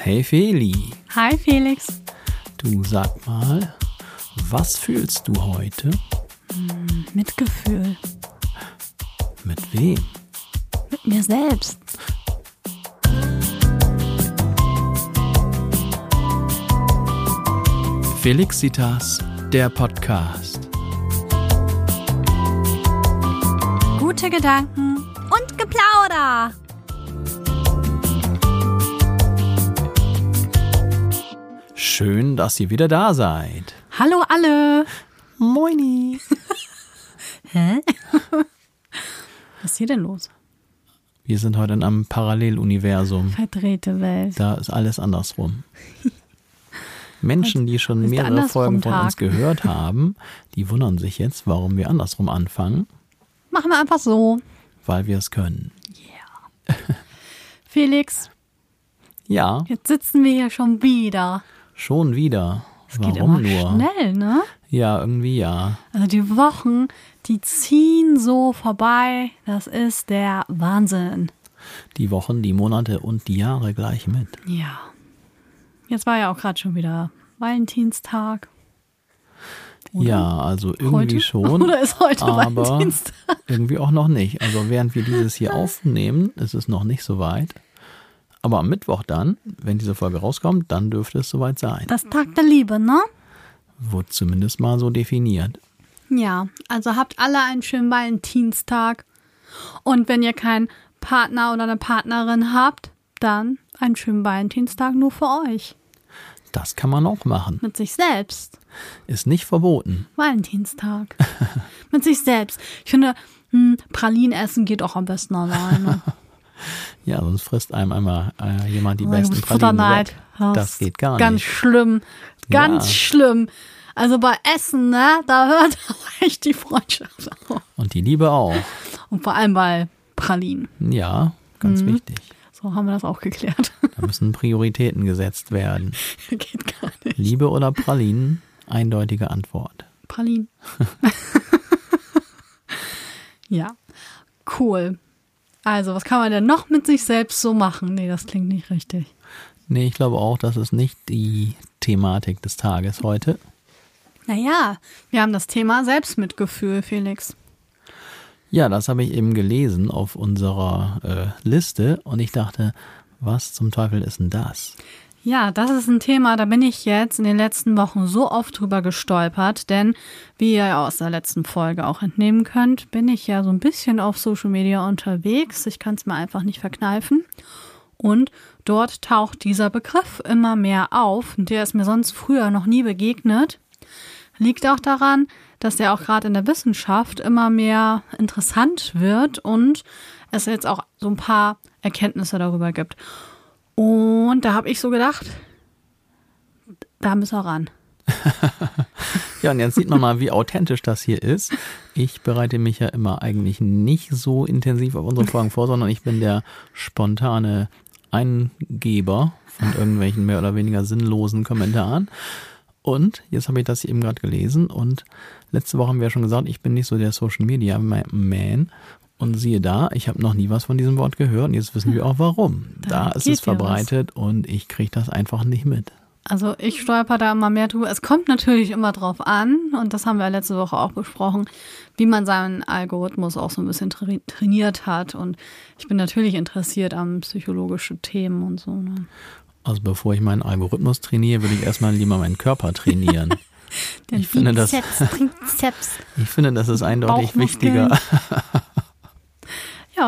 Hey Feli, Hi Felix. du sag mal, was fühlst du heute? Mitgefühl. Mit wem? Mit mir selbst. Felixitas, der Podcast. Gute Gedanken und Geplauder. Schön, dass ihr wieder da seid. Hallo alle. Moini. Hä? Was ist hier denn los? Wir sind heute in einem Paralleluniversum. Verdrehte Welt. Da ist alles andersrum. Menschen, die schon mehrere Folgen von Andersrum-Tag. uns gehört haben, die wundern sich jetzt, warum wir andersrum anfangen, Machen wir einfach so. weil wir es können. Felix, Ja, jetzt sitzen wir hier schon wieder. Schon wieder. Es geht Warum immer nur? schnell, ne? Ja, irgendwie ja. Also die Wochen, die ziehen so vorbei. Das ist der Wahnsinn. Die Wochen, die Monate und die Jahre gleich mit. Ja. Jetzt war ja auch gerade schon wieder Valentinstag. Oder? Ja, also irgendwie Heute? schon. Oder ist heute aber Valentinstag? irgendwie auch noch nicht. Also während wir dieses hier aufnehmen, ist es noch nicht so weit. Aber am Mittwoch dann, wenn diese Folge rauskommt, dann dürfte es soweit sein. Das Tag der Liebe, ne? Wurde zumindest mal so definiert. Ja, also habt alle einen schönen Valentinstag. Und wenn ihr keinen Partner oder eine Partnerin habt, dann einen schönen Valentinstag nur für euch. Das kann man auch machen. Mit sich selbst. Ist nicht verboten. Valentinstag. Mit sich selbst. Ich finde, hm, Pralinen essen geht auch am besten alleine. Ja, sonst frisst einem einmal äh, jemand die besten Pralinen weg. Das Das geht gar Ganz nicht. schlimm. Ganz Ja. schlimm. Also bei Essen, ne, da hört auch echt die Freundschaft auf. Und die Liebe auch. Und vor allem bei Pralinen. Ja, ganz Mhm. wichtig. So haben wir das auch geklärt. Da müssen Prioritäten gesetzt werden. Geht gar nicht. Liebe oder Pralinen? Eindeutige Antwort. Pralinen. ja, cool. Also, was kann man denn noch mit sich selbst so machen? Nee, das klingt nicht richtig. Nee, ich glaube auch, das ist nicht die Thematik des Tages heute. Naja, wir haben das Thema Selbstmitgefühl, Felix. Ja, das habe ich eben gelesen auf unserer äh, Liste und ich dachte, was zum Teufel ist denn das? Ja, das ist ein Thema, da bin ich jetzt in den letzten Wochen so oft drüber gestolpert, denn wie ihr ja aus der letzten Folge auch entnehmen könnt, bin ich ja so ein bisschen auf Social Media unterwegs. Ich kann es mir einfach nicht verkneifen. Und dort taucht dieser Begriff immer mehr auf. Der ist mir sonst früher noch nie begegnet. Liegt auch daran, dass der auch gerade in der Wissenschaft immer mehr interessant wird und es jetzt auch so ein paar Erkenntnisse darüber gibt. Und da habe ich so gedacht, da müssen wir ran. Ja, und jetzt sieht man mal, wie authentisch das hier ist. Ich bereite mich ja immer eigentlich nicht so intensiv auf unsere Folgen vor, sondern ich bin der spontane Eingeber von irgendwelchen mehr oder weniger sinnlosen Kommentaren. Und jetzt habe ich das eben gerade gelesen und letzte Woche haben wir ja schon gesagt, ich bin nicht so der Social Media Man. Und siehe da, ich habe noch nie was von diesem Wort gehört und jetzt wissen wir auch warum. Da, Da ist es ja verbreitet und ich kriege das einfach nicht mit. Also ich stolper da immer mehr drüber. Es kommt natürlich immer drauf an, und das haben wir letzte Woche auch besprochen, wie man seinen Algorithmus auch so ein bisschen tra trainiert hat. Und ich bin natürlich interessiert an psychologischen Themen und so. Ne? Also bevor ich meinen Algorithmus trainiere, würde ich erstmal lieber meinen Körper trainieren. Ich finde das-. Ich finde, das ist eindeutig wichtiger.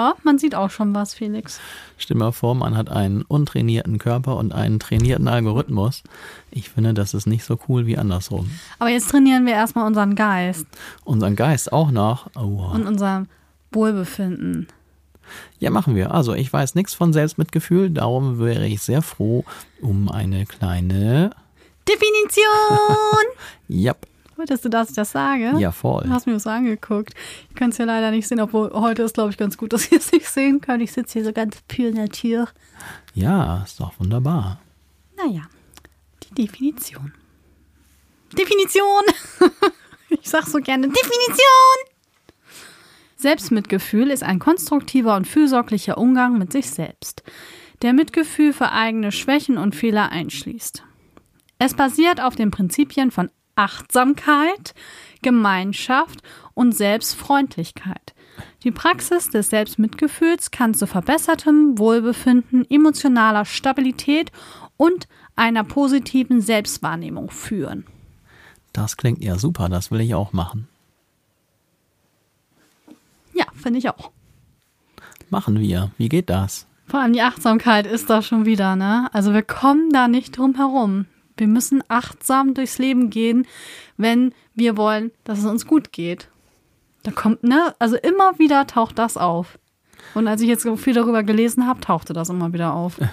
Ja, man sieht auch schon was, Felix. Stell dir mal vor, man hat einen untrainierten Körper und einen trainierten Algorithmus. Ich finde, das ist nicht so cool wie andersrum. Aber jetzt trainieren wir erstmal unseren Geist Unseren Geist auch noch. Oh. und unser Wohlbefinden. Ja, machen wir. Also, ich weiß nichts von Selbstmitgefühl, darum wäre ich sehr froh um eine kleine. Definition! Ja, Wolltest du, dass ich das sage? ja, voll. Du hast mir das angeguckt. Ich kann es ja leider nicht sehen, obwohl heute ist, glaube ich, ganz gut, dass ihr es nicht sehen könnt. Ich sitze hier so ganz pür in der Tür. Ja, ist doch wunderbar. Naja, die Definition. Definition! ich sag so gerne Definition! Selbstmitgefühl ist ein konstruktiver und fürsorglicher Umgang mit sich selbst. der Mitgefühl für eigene Schwächen und Fehler einschließt. Es basiert auf den Prinzipien von Achtsamkeit, Gemeinschaft und Selbstfreundlichkeit. Die Praxis des Selbstmitgefühls kann zu verbessertem Wohlbefinden, emotionaler Stabilität und einer positiven Selbstwahrnehmung führen. Das klingt ja super, das will ich auch machen. Ja, finde ich auch. Machen wir. Wie geht das? Vor allem die Achtsamkeit ist da schon wieder, ne? Also wir kommen da nicht drum herum. Wir müssen achtsam durchs Leben gehen, wenn wir wollen, dass es uns gut geht. Da kommt, ne? Also immer wieder taucht das auf. Und als ich jetzt so viel darüber gelesen habe, tauchte das immer wieder auf.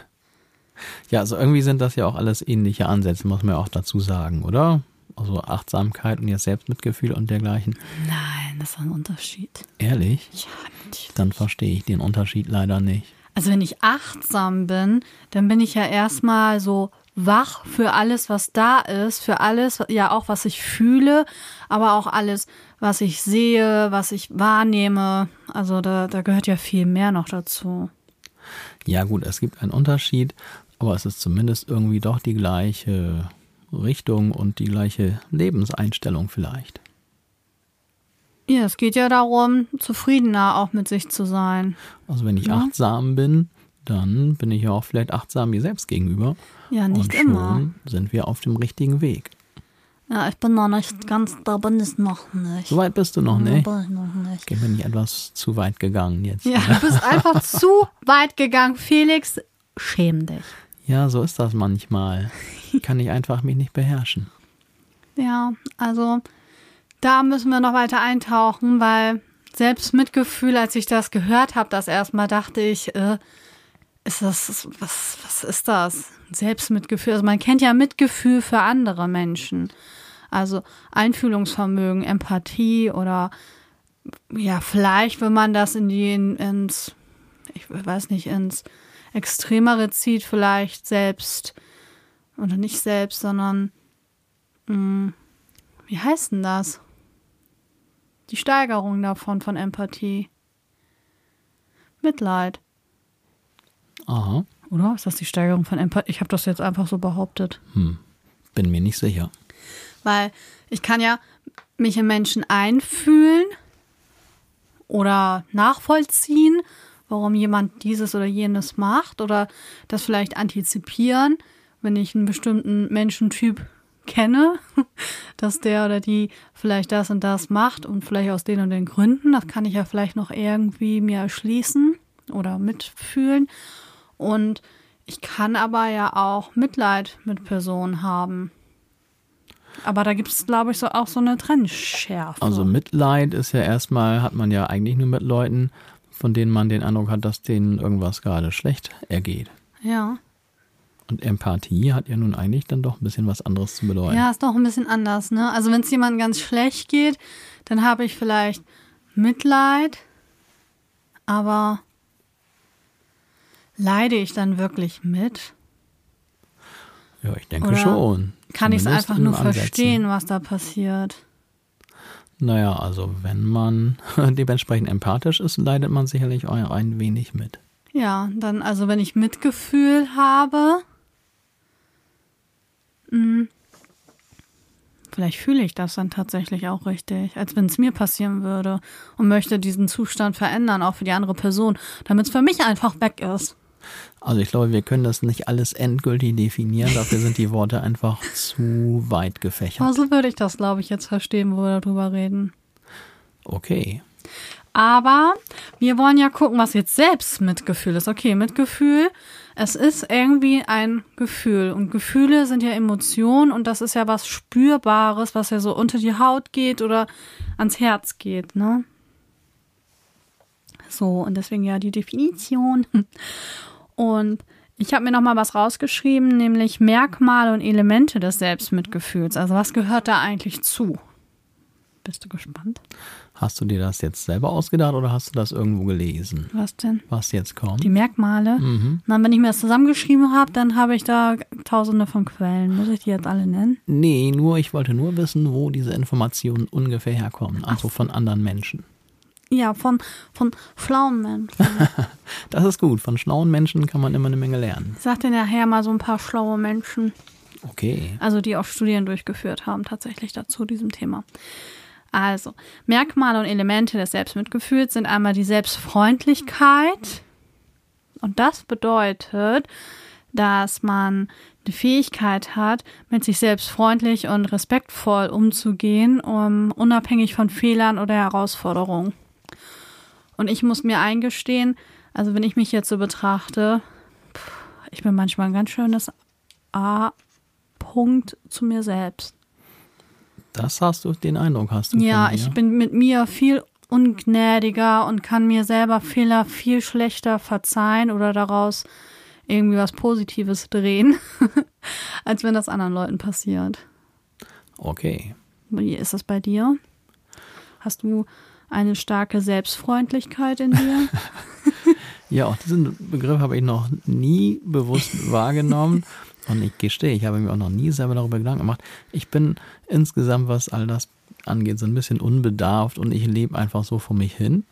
Ja, also irgendwie sind das ja auch alles ähnliche Ansätze, muss man ja auch dazu sagen, oder? Also Achtsamkeit und jetzt Selbstmitgefühl und dergleichen. Nein, das ist ein Unterschied. Ehrlich? Ja, natürlich. Dann verstehe ich den Unterschied leider nicht. Also wenn ich achtsam bin, dann bin ich ja erstmal so wach für alles, was da ist, für alles, ja auch was ich fühle, aber auch alles, was ich sehe, was ich wahrnehme. Also da, da gehört ja viel mehr noch dazu. Ja gut, es gibt einen Unterschied, aber es ist zumindest irgendwie doch die gleiche Richtung und die gleiche Lebenseinstellung vielleicht. Ja, es geht ja darum, zufriedener auch mit sich zu sein. Also wenn ich Ja. achtsam bin, dann bin ich ja auch vielleicht achtsam mir selbst gegenüber. Ja, nicht und schon immer. sind wir auf dem richtigen Weg. Ja, ich bin noch nicht ganz, da bin ich noch nicht. So weit bist du noch Da nicht. bin ich noch nicht. Okay, bin ich etwas zu weit gegangen jetzt. Ja, du bist einfach zu weit gegangen. Felix, schäm dich. Ja, so ist das manchmal. Kann ich einfach mich nicht beherrschen. Ja, also da müssen wir noch weiter eintauchen, weil selbst Mitgefühl, als ich das gehört habe, das erstmal dachte ich, äh, ist das, was, was ist das? Selbstmitgefühl. Also man kennt ja Mitgefühl für andere Menschen. Also Einfühlungsvermögen, Empathie oder ja, vielleicht, wenn man das in die, in, ins, ich weiß nicht, ins Extremere zieht, vielleicht selbst, oder nicht selbst, sondern mh, wie heißt denn das? Die Steigerung davon von Empathie. Mitleid, Aha, oder? Ist das die Steigerung von Empathie? Ich habe das jetzt einfach so behauptet. bin mir nicht sicher. Weil ich kann ja mich in Menschen einfühlen oder nachvollziehen, warum jemand dieses oder jenes macht oder das vielleicht antizipieren, wenn ich einen bestimmten Menschentyp kenne, dass der oder die vielleicht das und das macht und vielleicht aus den und den Gründen. Das kann ich ja vielleicht noch irgendwie mir erschließen oder mitfühlen. Und ich kann aber ja auch Mitleid mit Personen haben. Aber da gibt es, glaube ich, so auch so eine Trennschärfe. Also Mitleid ist ja erstmal, hat man ja eigentlich nur mit Leuten, von denen man den Eindruck hat, dass denen irgendwas gerade schlecht ergeht. ja. Und Empathie hat ja nun eigentlich dann doch ein bisschen was anderes zu bedeuten. Ja, ist doch ein bisschen anders, ne? Also wenn es jemandem ganz schlecht geht, dann habe ich vielleicht Mitleid, aber leide ich dann wirklich mit? Ja, ich denke Oder schon. Kann ich es einfach in nur Ansätzen. verstehen, was da passiert? Naja, also wenn man dementsprechend empathisch ist, leidet man sicherlich auch ein wenig mit. Ja, dann, also wenn ich Mitgefühl habe, mh, vielleicht fühle ich das dann tatsächlich auch richtig, als wenn es mir passieren würde und möchte diesen Zustand verändern, auch für die andere Person, damit es für mich einfach weg ist. Also ich glaube, wir können das nicht alles endgültig definieren, dafür sind die Worte einfach zu weit gefächert. Aber so würde ich das, glaube ich, jetzt verstehen, wo wir darüber reden. Okay. Aber wir wollen ja gucken, was jetzt selbst Mitgefühl ist. Okay, Mitgefühl, es ist irgendwie ein Gefühl. Und Gefühle sind ja Emotionen und das ist ja was Spürbares, was ja so unter die Haut geht oder ans Herz geht, ne? So, und deswegen ja die Definition. Und ich habe mir noch mal was rausgeschrieben, nämlich Merkmale und Elemente des Selbstmitgefühls. Also was gehört da eigentlich zu? Bist du gespannt? Hast du dir das jetzt selber ausgedacht oder hast du das irgendwo gelesen? Was denn? Was jetzt kommt? Die Merkmale. Mhm. Na, wenn ich mir das zusammengeschrieben habe, dann habe ich da tausende von Quellen. Muss ich die jetzt alle nennen? Nee, nur ich wollte nur wissen, wo diese Informationen ungefähr herkommen. Also von anderen Menschen. Ja, von, von schlauen Menschen. Das ist gut. Von schlauen Menschen kann man immer eine Menge lernen. Ich sag dir nachher mal so ein paar schlaue Menschen. Okay. Also die auch Studien durchgeführt haben, tatsächlich dazu diesem Thema. Also, Merkmale und Elemente des Selbstmitgefühls sind einmal die Selbstfreundlichkeit. Und das bedeutet, dass man die Fähigkeit hat, mit sich selbst freundlich und respektvoll umzugehen, um, unabhängig von Fehlern oder Herausforderungen. Und ich muss mir eingestehen, also wenn ich mich jetzt so betrachte, ich bin manchmal ein ganz schönes A-Punkt zu mir selbst. Das hast du, den Eindruck hast du. Ja, ich bin mit mir viel ungnädiger und kann mir selber Fehler viel schlechter verzeihen oder daraus irgendwie was Positives drehen, als wenn das anderen Leuten passiert. Okay. Wie ist das bei dir? Hast du eine starke Selbstfreundlichkeit in dir? Ja, auch diesen Begriff habe ich noch nie bewusst wahrgenommen. Und ich gestehe, ich habe mir auch noch nie selber darüber Gedanken gemacht. Ich bin insgesamt, was all das angeht, so ein bisschen unbedarft und ich lebe einfach so vor mich hin.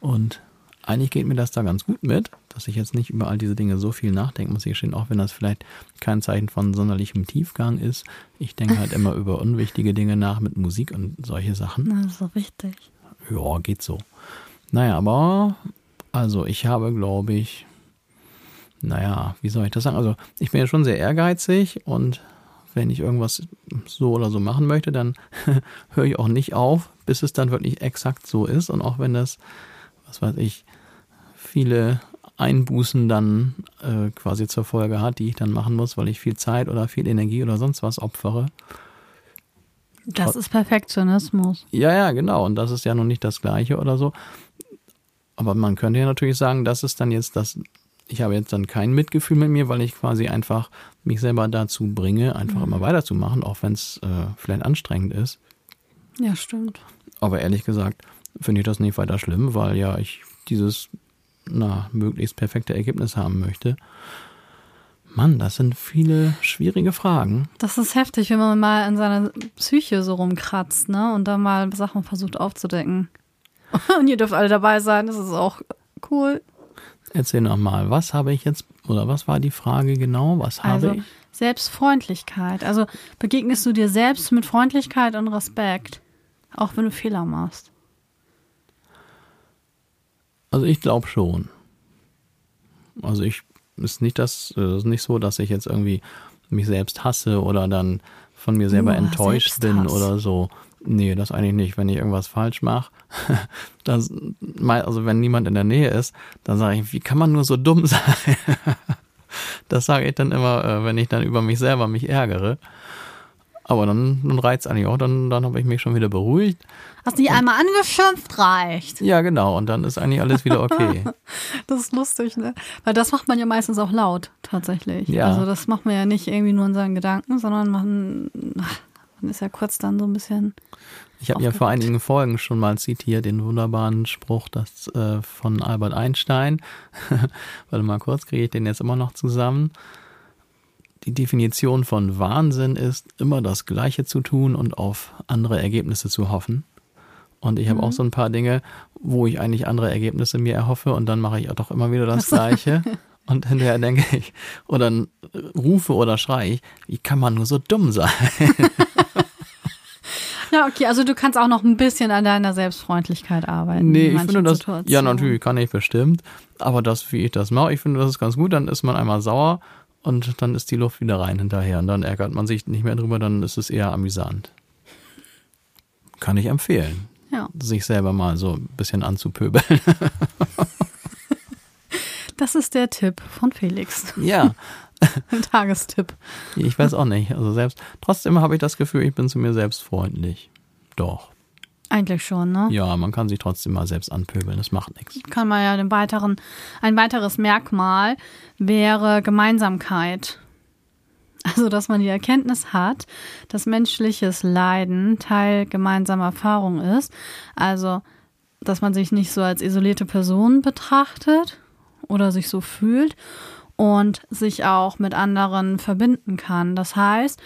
Und eigentlich geht mir das da ganz gut mit, dass ich jetzt nicht über all diese Dinge so viel nachdenke, muss ich gestehen, auch wenn das vielleicht kein Zeichen von sonderlichem Tiefgang ist. Ich denke halt immer über unwichtige Dinge nach mit Musik und solche Sachen. Na, so wichtig. Ja, geht so. Naja, aber also ich habe, glaube ich, naja, wie soll ich das sagen? Also ich bin ja schon sehr ehrgeizig und wenn ich irgendwas so oder so machen möchte, dann höre ich auch nicht auf, bis es dann wirklich exakt so ist. Und auch wenn das, was weiß ich, viele Einbußen dann äh, quasi zur Folge hat, die ich dann machen muss, weil ich viel Zeit oder viel Energie oder sonst was opfere. Das ist Perfektionismus. Ja, ja, genau. Und das ist ja noch nicht das Gleiche oder so. Aber man könnte ja natürlich sagen, das ist dann jetzt das, ich habe jetzt dann kein Mitgefühl mit mir, weil ich quasi einfach mich selber dazu bringe, einfach immer weiterzumachen, auch wenn es äh, vielleicht anstrengend ist. Ja, stimmt. Aber ehrlich gesagt finde ich das nicht weiter schlimm, weil ja ich dieses, na, möglichst perfekte Ergebnis haben möchte. Mann, das sind viele schwierige Fragen. Das ist heftig, wenn man mal in seiner Psyche so rumkratzt, ne? Und dann mal Sachen versucht aufzudecken. Und ihr dürft alle dabei sein, das ist auch cool. Erzähl noch mal, was habe ich jetzt, oder was war die Frage genau? Was habe Also ich? Selbstfreundlichkeit. Also begegnest du dir selbst mit Freundlichkeit und Respekt, auch wenn du Fehler machst. Also ich glaube schon. Also ich ist nicht das, äh, ist nicht so, dass ich jetzt irgendwie mich selbst hasse oder dann von mir selber Nur enttäuscht bin oder so. Nee, das eigentlich nicht. Wenn ich irgendwas falsch mache, also wenn niemand in der Nähe ist, dann sage ich, wie kann man nur so dumm sein? Das sage ich dann immer, äh, wenn ich dann über mich selber mich ärgere. Aber dann, dann reizt eigentlich auch, dann, dann habe ich mich schon wieder beruhigt. Hast dich einmal angeschimpft, reicht. Ja, genau. Und dann ist eigentlich alles wieder okay. Das ist lustig, ne? Weil das macht man ja meistens auch laut, tatsächlich. Ja. Also das macht man ja nicht irgendwie nur in seinen Gedanken, sondern man, man ist ja kurz dann so ein bisschen. Ich habe ja vor einigen Folgen schon mal zitiert den wunderbaren Spruch das, äh, von Albert Einstein. Warte mal kurz, kriege ich den jetzt immer noch zusammen. Die Definition von Wahnsinn ist, immer das Gleiche zu tun und auf andere Ergebnisse zu hoffen. Und ich habe auch so ein paar Dinge, wo ich eigentlich andere Ergebnisse mir erhoffe und dann mache ich auch doch immer wieder das Gleiche. Und hinterher denke ich, oder dann rufe oder schreie ich, wie kann man nur so dumm sein? Ja, okay, also du kannst auch noch ein bisschen an deiner Selbstfreundlichkeit arbeiten. Nee, ich finde das, Situationen. ja natürlich kann ich bestimmt, aber das, wie ich das mache, ich finde das ist ganz gut, dann ist man einmal sauer und dann ist die Luft wieder rein hinterher und dann ärgert man sich nicht mehr drüber, dann ist es eher amüsant. Kann ich empfehlen, Ja, sich selber mal so ein bisschen anzupöbeln. das ist der Tipp von Felix. ja, Ein Tagestipp. ich weiß auch nicht, also selbst, trotzdem habe ich das Gefühl, ich bin zu mir selbst freundlich. Doch. Eigentlich schon, ne? Ja, man kann sich trotzdem mal selbst anpöbeln, das macht nichts. Kann man ja den weiteren, ein weiteres Merkmal wäre Gemeinsamkeit. Also, dass man die Erkenntnis hat, dass menschliches Leiden Teil gemeinsamer Erfahrung ist. Also, dass man sich nicht so als isolierte Person betrachtet oder sich so fühlt und sich auch mit anderen verbinden kann. Das heißt,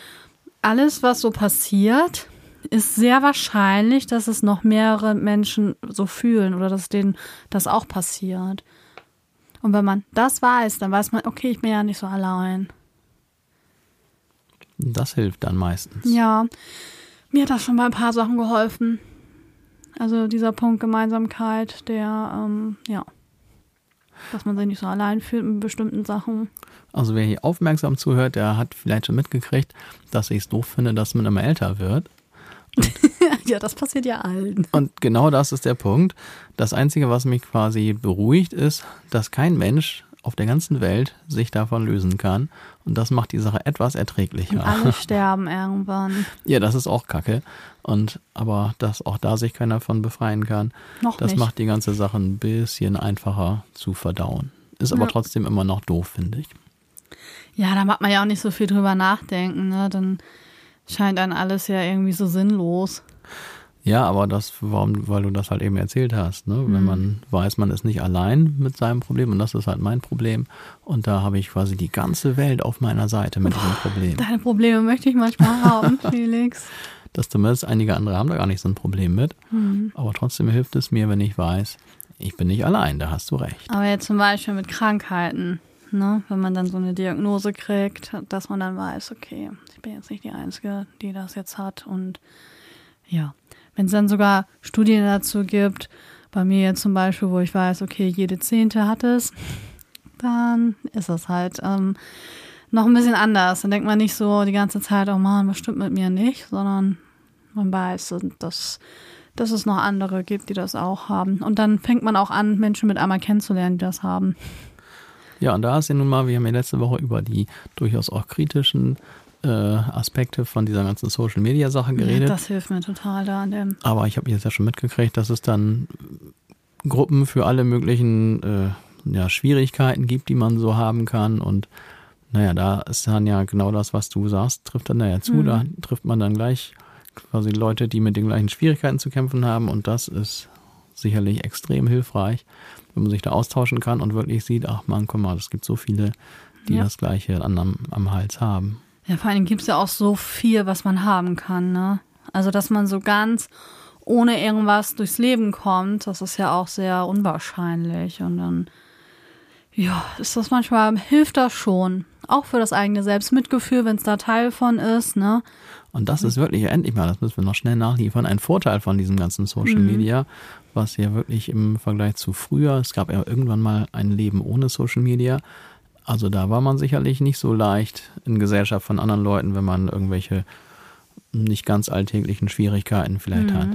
alles, was so passiert, ist sehr wahrscheinlich, dass es noch mehrere Menschen so fühlen oder dass denen das auch passiert. Und wenn man das weiß, dann weiß man, okay, ich bin ja nicht so allein. Das hilft dann meistens. Ja, mir hat das schon bei ein paar Sachen geholfen. Also dieser Punkt Gemeinsamkeit, der, ähm, ja, dass man sich nicht so allein fühlt mit bestimmten Sachen. Also wer hier aufmerksam zuhört, der hat vielleicht schon mitgekriegt, dass ich es doof finde, dass man immer älter wird. ja, das passiert ja allen. Und genau das ist der Punkt. Das Einzige, was mich quasi beruhigt, ist, dass kein Mensch auf der ganzen Welt sich davon lösen kann. Und das macht die Sache etwas erträglicher. Und alle sterben irgendwann. Ja, das ist auch kacke. Und aber dass auch da sich keiner von befreien kann, Noch das nicht. macht die ganze Sache ein bisschen einfacher zu verdauen. Ist aber Ja. trotzdem immer noch doof, finde ich. Ja, da macht man ja auch nicht so viel drüber nachdenken, ne? Dann scheint dann alles ja irgendwie so sinnlos. Ja, aber das, warum, weil du das halt eben erzählt hast, ne? Wenn man weiß, man ist nicht allein mit seinem Problem und das ist halt mein Problem. Und da habe ich quasi die ganze Welt auf meiner Seite mit diesem Problem. Deine Probleme möchte ich manchmal haben, Felix. Dass zumindest einige andere haben da gar nicht so ein Problem mit. Mhm. Aber trotzdem hilft es mir, wenn ich weiß, ich bin nicht allein, da hast du recht. Aber jetzt zum Beispiel mit Krankheiten, ne? wenn man dann so eine Diagnose kriegt, dass man dann weiß, okay, ich bin jetzt nicht die Einzige, die das jetzt hat. Und ja, wenn es dann sogar Studien dazu gibt, bei mir jetzt zum Beispiel, wo ich weiß, okay, jede Zehnte hat es, dann ist es halt ähm, noch ein bisschen anders. Dann denkt man nicht so die ganze Zeit, oh Mann, was stimmt mit mir nicht, sondern man weiß, dass, dass es noch andere gibt, die das auch haben. Und dann fängt man auch an, Menschen mit einmal kennenzulernen, die das haben. Ja, und da ist ja nun mal, wir haben ja letzte Woche über die durchaus auch kritischen äh, Aspekte von dieser ganzen Social Media Sache geredet. Das hilft mir total da an dem. Aber ich habe jetzt ja schon mitgekriegt, dass es dann Gruppen für alle möglichen äh, ja, Schwierigkeiten gibt, die man so haben kann. Und naja, da ist dann ja genau das, was du sagst, trifft dann ja zu. Mhm. Da trifft man dann gleich quasi Leute, die mit den gleichen Schwierigkeiten zu kämpfen haben. Und das ist sicherlich extrem hilfreich, wenn man sich da austauschen kann und wirklich sieht, ach man, guck mal, es gibt so viele, die Ja. das gleiche an, am, am Hals haben. Ja, vor allem gibt es ja auch so viel, was man haben kann, ne? Also, dass man so ganz ohne irgendwas durchs Leben kommt, das ist ja auch sehr unwahrscheinlich. Und dann, ja, ist das manchmal, hilft das schon. Auch für das eigene Selbstmitgefühl, wenn es da Teil von ist, ne? Und das ist wirklich endlich mal, das müssen wir noch schnell nachliefern, ein Vorteil von diesem ganzen Social Media, was ja wirklich im Vergleich zu früher, es gab ja irgendwann mal ein Leben ohne Social Media. Also da war man sicherlich nicht so leicht in Gesellschaft von anderen Leuten, wenn man irgendwelche nicht ganz alltäglichen Schwierigkeiten vielleicht hat.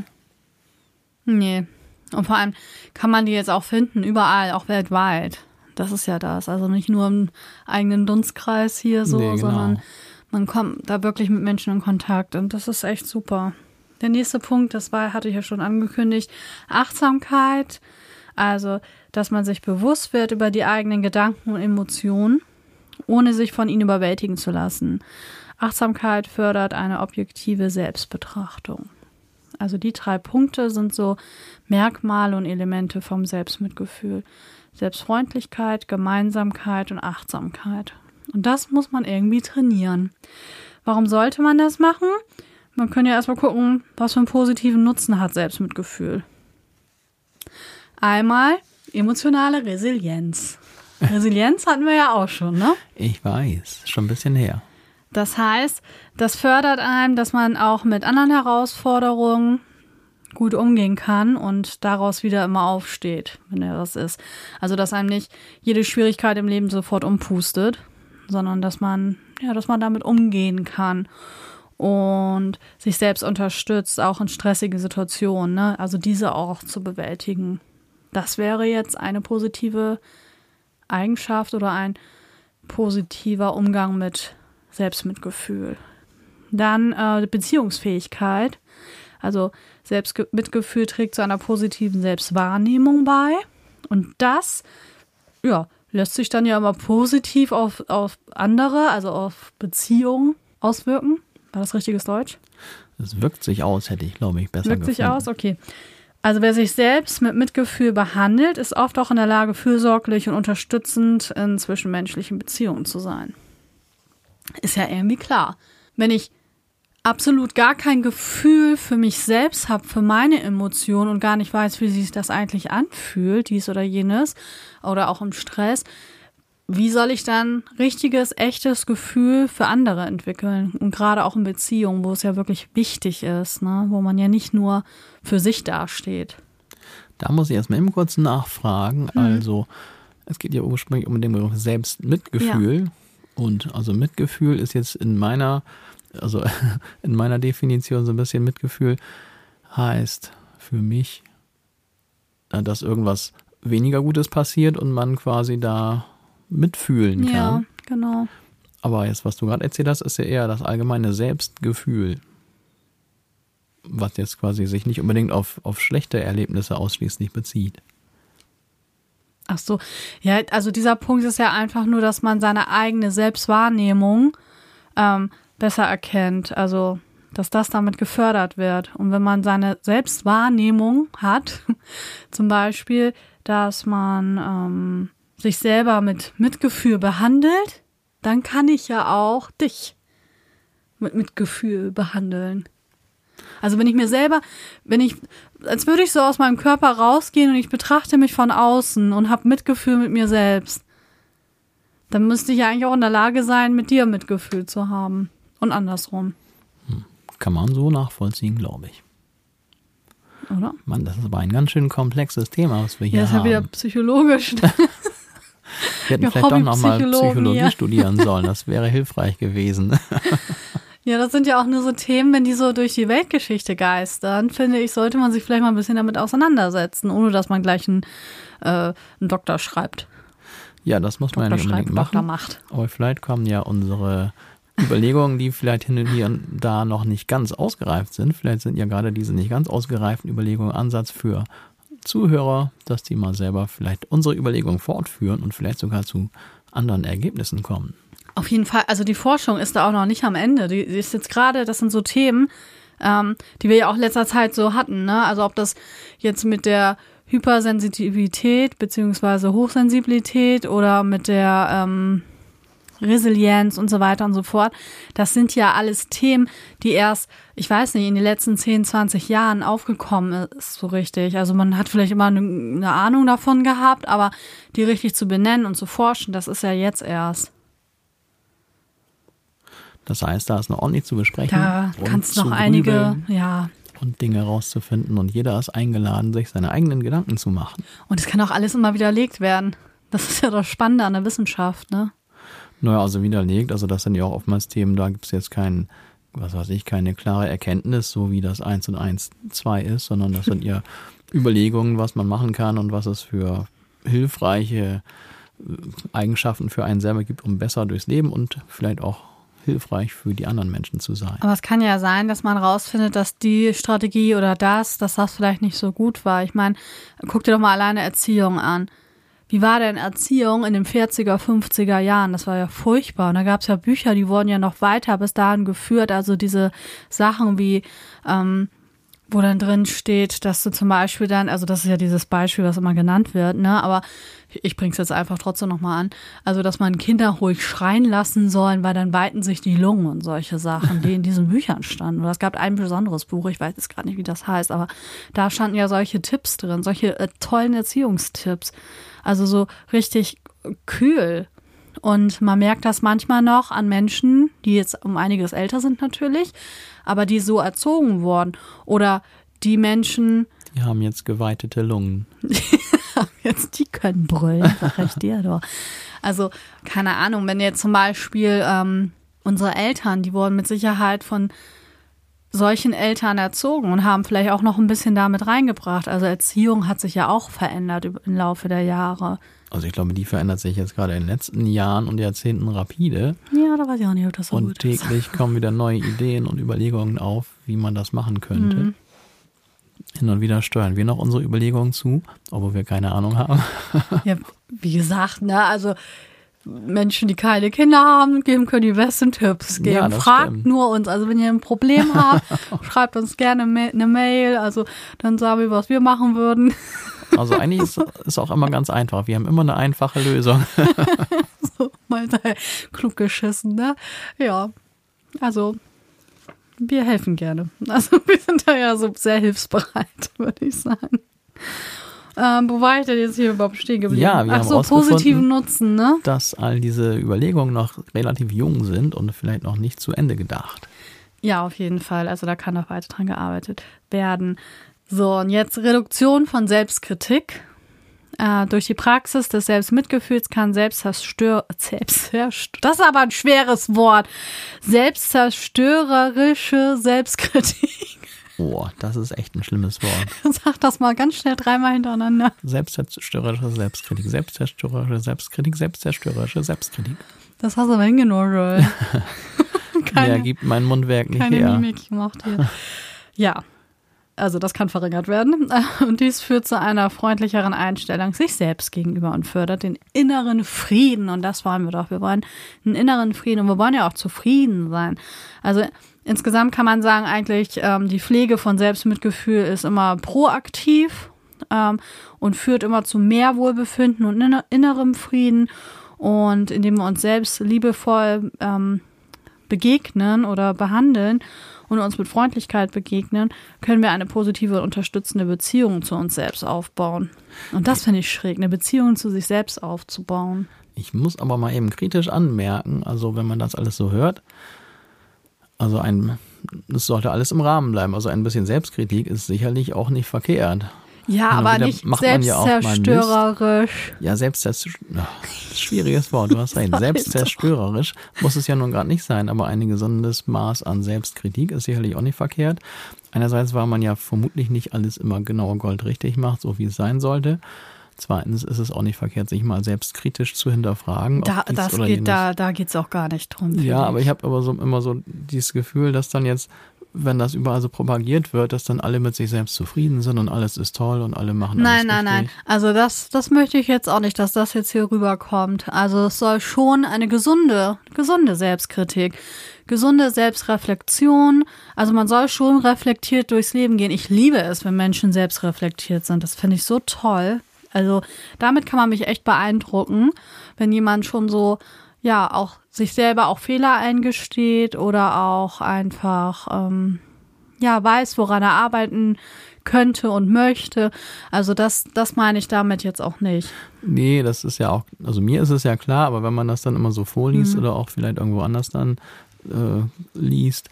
Nee. Und vor allem kann man die jetzt auch finden, überall, auch weltweit. Das ist ja das. Also nicht nur im eigenen Dunstkreis hier so, Nee, genau. sondern man kommt da wirklich mit Menschen in Kontakt. Und das ist echt super. Der nächste Punkt, das war, hatte ich ja schon angekündigt, Achtsamkeit. Also, dass man sich bewusst wird über die eigenen Gedanken und Emotionen, ohne sich von ihnen überwältigen zu lassen. Achtsamkeit fördert eine objektive Selbstbetrachtung. Also die drei Punkte sind so Merkmale und Elemente vom Selbstmitgefühl. Selbstfreundlichkeit, Gemeinsamkeit und Achtsamkeit. Und das muss man irgendwie trainieren. Warum sollte man das machen? Man kann ja erstmal gucken, was für einen positiven Nutzen hat Selbstmitgefühl. Einmal emotionale Resilienz. Resilienz hatten wir ja auch schon, ne? Ich weiß, schon ein bisschen her. Das heißt, das fördert einem, dass man auch mit anderen Herausforderungen gut umgehen kann und daraus wieder immer aufsteht, wenn er das ist. Also, dass einem nicht jede Schwierigkeit im Leben sofort umpustet, sondern dass man, ja, dass man damit umgehen kann und sich selbst unterstützt, auch in stressigen Situationen, ne? Also diese auch zu bewältigen. Das wäre jetzt eine positive Eigenschaft oder ein positiver Umgang mit Selbstmitgefühl. Dann äh, Beziehungsfähigkeit. Also Selbstmitgefühl trägt zu einer positiven Selbstwahrnehmung bei. Und das, ja, lässt sich dann ja immer positiv auf, auf andere, also auf Beziehungen auswirken. War das richtiges Deutsch? Es wirkt sich aus, hätte ich, glaube ich, besser Wirkt sich gefunden. aus? Okay. Also wer sich selbst mit Mitgefühl behandelt, ist oft auch in der Lage, fürsorglich und unterstützend in zwischenmenschlichen Beziehungen zu sein. Ist ja irgendwie klar. Wenn ich absolut gar kein Gefühl für mich selbst habe, für meine Emotionen und gar nicht weiß, wie sich das eigentlich anfühlt, dies oder jenes, oder auch im Stress, wie soll ich dann richtiges, echtes Gefühl für andere entwickeln? Und gerade auch in Beziehungen, wo es ja wirklich wichtig ist, ne? wo man ja nicht nur für sich dasteht. Da muss ich erstmal eben kurz nachfragen. Mhm. Also, es geht ja ursprünglich um den Begriff Selbstmitgefühl. Ja. Und also Mitgefühl ist jetzt in meiner, also in meiner Definition so ein bisschen Mitgefühl heißt für mich, dass irgendwas weniger Gutes passiert und man quasi da mitfühlen kann. Ja, genau. Aber jetzt, was du gerade erzählt hast, ist ja eher das allgemeine Selbstgefühl, was jetzt quasi sich nicht unbedingt auf, auf schlechte Erlebnisse ausschließlich bezieht. Ach so, ja, also dieser Punkt ist ja einfach nur, dass man seine eigene Selbstwahrnehmung ähm, besser erkennt. Also, dass das damit gefördert wird. Und wenn man seine Selbstwahrnehmung hat, zum Beispiel, dass man ähm, sich selber mit Mitgefühl behandelt, dann kann ich ja auch dich mit Mitgefühl behandeln. Also wenn ich mir selber, wenn ich, als würde ich so aus meinem Körper rausgehen und ich betrachte mich von außen und habe Mitgefühl mit mir selbst, dann müsste ich ja eigentlich auch in der Lage sein, mit dir Mitgefühl zu haben. Und andersrum. Hm. Kann man so nachvollziehen, glaube ich. Oder? Mann, das ist aber ein ganz schön komplexes Thema, was wir hier ja, haben. Ja, ist ja wieder psychologisch. Wir hätten vielleicht doch nochmal Psychologie ja. studieren sollen. Das wäre hilfreich gewesen. Ja, das sind ja auch nur so Themen, wenn die so durch die Weltgeschichte geistern, finde ich, sollte man sich vielleicht mal ein bisschen damit auseinandersetzen, ohne dass man gleich einen, äh, einen Doktor schreibt. Ja, das muss man ja nicht unbedingt machen. Macht. Aber vielleicht kommen ja unsere Überlegungen, die vielleicht hin und hier und da noch nicht ganz ausgereift sind. Vielleicht sind ja gerade diese nicht ganz ausgereiften Überlegungen Ansatz für Zuhörer, dass die mal selber vielleicht unsere Überlegungen fortführen und vielleicht sogar zu anderen Ergebnissen kommen. Auf jeden Fall, also die Forschung ist da auch noch nicht am Ende. Die, ist jetzt gerade, das sind so Themen, ähm, die wir ja auch letzter Zeit so hatten. Ne? Also ob das jetzt mit der Hypersensitivität beziehungsweise Hochsensibilität oder mit der ähm, Resilienz und so weiter und so fort. Das sind ja alles Themen, die erst, ich weiß nicht, in den letzten 10, 20 Jahren aufgekommen ist, so richtig. Also man hat vielleicht immer eine, Ahnung davon gehabt, aber die richtig zu benennen und zu forschen, das ist ja jetzt erst. Das heißt, da ist noch ordentlich zu besprechen. Da kannst noch einige, ja. Und Dinge herauszufinden. Und jeder ist eingeladen, sich seine eigenen Gedanken zu machen. Und es kann auch alles immer widerlegt werden. Das ist ja das Spannende an der Wissenschaft, ne? Naja, also widerlegt, also das sind ja auch oftmals Themen, da gibt es jetzt kein, was weiß ich, keine klare Erkenntnis, so wie das 1 und 1 2 ist, sondern das sind ja Überlegungen, was man machen kann und was es für hilfreiche äh, Eigenschaften für einen selber gibt, um besser durchs Leben und vielleicht auch hilfreich für die anderen Menschen zu sein. Aber es kann ja sein, dass man rausfindet, dass die Strategie oder das, dass das vielleicht nicht so gut war. Ich meine, guck dir doch mal alleine Erziehung an. Wie war denn Erziehung in den 40er, 50er Jahren? Das war ja furchtbar. Und da gab es ja Bücher, die wurden ja noch weiter bis dahin geführt. Also diese Sachen wie, ähm, wo dann drin steht, dass du zum Beispiel dann, also das ist ja dieses Beispiel, was immer genannt wird, ne? Aber ich bring's jetzt einfach trotzdem nochmal an. Also, dass man Kinder ruhig schreien lassen sollen, weil dann weiten sich die Lungen und solche Sachen, die in diesen Büchern standen. Oder es gab ein besonderes Buch, ich weiß jetzt gerade nicht, wie das heißt, aber da standen ja solche Tipps drin, solche äh, tollen Erziehungstipps. Also so richtig kühl. Und man merkt das manchmal noch an Menschen, die jetzt um einiges älter sind natürlich, aber die so erzogen wurden. Oder die Menschen. Die haben jetzt geweitete Lungen. jetzt, die können brüllen, sag ich dir doch. Also, keine Ahnung, wenn jetzt zum Beispiel ähm, unsere Eltern, die wurden mit Sicherheit von solchen Eltern erzogen und haben vielleicht auch noch ein bisschen damit reingebracht. Also Erziehung hat sich ja auch verändert im Laufe der Jahre. Also ich glaube, die verändert sich jetzt gerade in den letzten Jahren und Jahrzehnten rapide. Ja, da weiß ich auch nicht, ob das so und gut ist. Und täglich kommen wieder neue Ideen und Überlegungen auf, wie man das machen könnte. Mhm. Hin und wieder steuern wir noch unsere Überlegungen zu, obwohl wir keine Ahnung haben. ja, wie gesagt, ne, also Menschen, die keine Kinder haben, geben können die besten Tipps geben. Ja, Fragt stimmt. nur uns. Also wenn ihr ein Problem habt, schreibt uns gerne eine Mail. Also dann sagen wir, was wir machen würden. Also eigentlich ist es auch immer ganz einfach. Wir haben immer eine einfache Lösung. so, mal klug geschissen, ne? Ja. Also wir helfen gerne. Also wir sind da ja so sehr hilfsbereit, würde ich sagen. Ähm, wo war ich denn jetzt hier überhaupt stehen geblieben? Ja, wir Ach haben so, positiven Nutzen, ne? Dass all diese Überlegungen noch relativ jung sind und vielleicht noch nicht zu Ende gedacht. Ja, auf jeden Fall. Also da kann noch weiter dran gearbeitet werden. So, und jetzt Reduktion von Selbstkritik. Äh, durch die Praxis des Selbstmitgefühls kann Selbstzerstör Selbstzerstör das ist aber ein schweres Wort. Selbstzerstörerische Selbstkritik. Oh, das ist echt ein schlimmes Wort. Sag das mal ganz schnell dreimal hintereinander. Selbstzerstörerische Selbstkritik, selbstzerstörerische Selbstkritik, selbstzerstörerische Selbstkritik. Das hast du aber hingenommen. Mehr gibt mein Mundwerk nicht keine her. Mimik gemacht hier. Ja, also das kann verringert werden. Und dies führt zu einer freundlicheren Einstellung sich selbst gegenüber und fördert den inneren Frieden. Und das wollen wir doch. Wir wollen einen inneren Frieden und wir wollen ja auch zufrieden sein. Also insgesamt kann man sagen, eigentlich ähm, die Pflege von Selbstmitgefühl ist immer proaktiv ähm, und führt immer zu mehr Wohlbefinden und inner innerem Frieden. Und indem wir uns selbst liebevoll ähm, begegnen oder behandeln und uns mit Freundlichkeit begegnen, können wir eine positive und unterstützende Beziehung zu uns selbst aufbauen. Und das finde ich schräg, eine Beziehung zu sich selbst aufzubauen. Ich muss aber mal eben kritisch anmerken, also wenn man das alles so hört, also ein, es sollte alles im Rahmen bleiben. Also ein bisschen Selbstkritik ist sicherlich auch nicht verkehrt. Ja, aber nicht selbstzerstörerisch. Ja, selbstzerstörerisch. Schwieriges Wort, du hast recht. Selbstzerstörerisch muss es ja nun gerade nicht sein, aber ein gesundes Maß an Selbstkritik ist sicherlich auch nicht verkehrt. Einerseits, weil man ja vermutlich nicht alles immer genau goldrichtig macht, so wie es sein sollte. Zweitens ist es auch nicht verkehrt, sich mal selbstkritisch zu hinterfragen. Da, das geht, jenes- da, da geht's auch gar nicht drum. Ja, aber ich. ich habe aber so immer so dieses Gefühl, dass dann jetzt, wenn das überall so propagiert wird, dass dann alle mit sich selbst zufrieden sind und alles ist toll und alle machen Nein, alles nein, nein. richtig. Also das, das möchte ich jetzt auch nicht, dass das jetzt hier rüberkommt. Also es soll schon eine gesunde, gesunde Selbstkritik, gesunde Selbstreflexion. Also man soll schon reflektiert durchs Leben gehen. Ich liebe es, wenn Menschen selbst reflektiert sind. Das finde ich so toll. Also damit kann man mich echt beeindrucken, wenn jemand schon so, ja, auch sich selber auch Fehler eingesteht oder auch einfach, ähm, ja, weiß, woran er arbeiten könnte und möchte. Also das, das meine ich damit jetzt auch nicht. Nee, das ist ja auch, also mir ist es ja klar, aber wenn man das dann immer so vorliest oder auch vielleicht irgendwo anders dann äh, liest,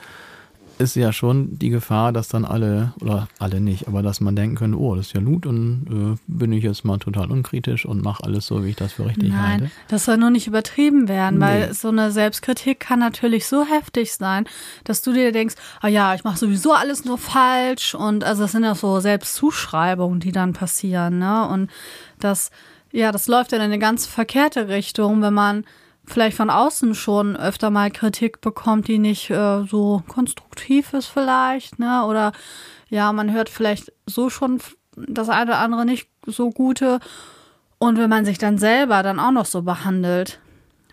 ist ja schon die Gefahr, dass dann alle, oder alle nicht, aber dass man denken könnte, oh, das ist ja gut und äh, bin ich jetzt mal total unkritisch und mache alles so, wie ich das für richtig halte. Nein, das soll nur nicht übertrieben werden, Nee. weil so eine Selbstkritik kann natürlich so heftig sein, dass du dir denkst, ah ja, ich mache sowieso alles nur falsch und also das sind ja so Selbstzuschreibungen, die dann passieren, ne? Und das, ja, das läuft ja in eine ganz verkehrte Richtung, wenn man vielleicht von außen schon öfter mal Kritik bekommt, die nicht äh, so konstruktiv ist vielleicht, ne? Oder ja, man hört vielleicht so schon das eine oder andere nicht so gute und wenn man sich dann selber dann auch noch so behandelt.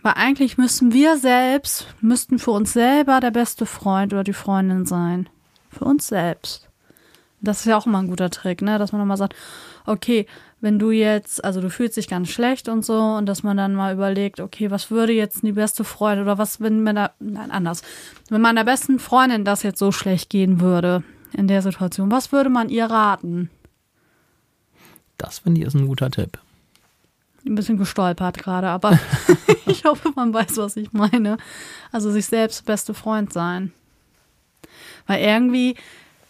Weil eigentlich müssten wir selbst, müssten für uns selber der beste Freund oder die Freundin sein. Für uns selbst. Das ist ja auch immer ein guter Trick, ne? Dass man nochmal sagt, okay, wenn du jetzt, also du fühlst dich ganz schlecht und so, und dass man dann mal überlegt, okay, was würde jetzt die beste Freundin oder was, wenn man da, nein, anders. Wenn meiner besten Freundin das jetzt so schlecht gehen würde in der Situation, was würde man ihr raten? Das finde ich ist ein guter Tipp. ein bisschen gestolpert gerade, aber ich hoffe, man weiß, was ich meine. Also sich selbst beste Freund sein. Weil irgendwie,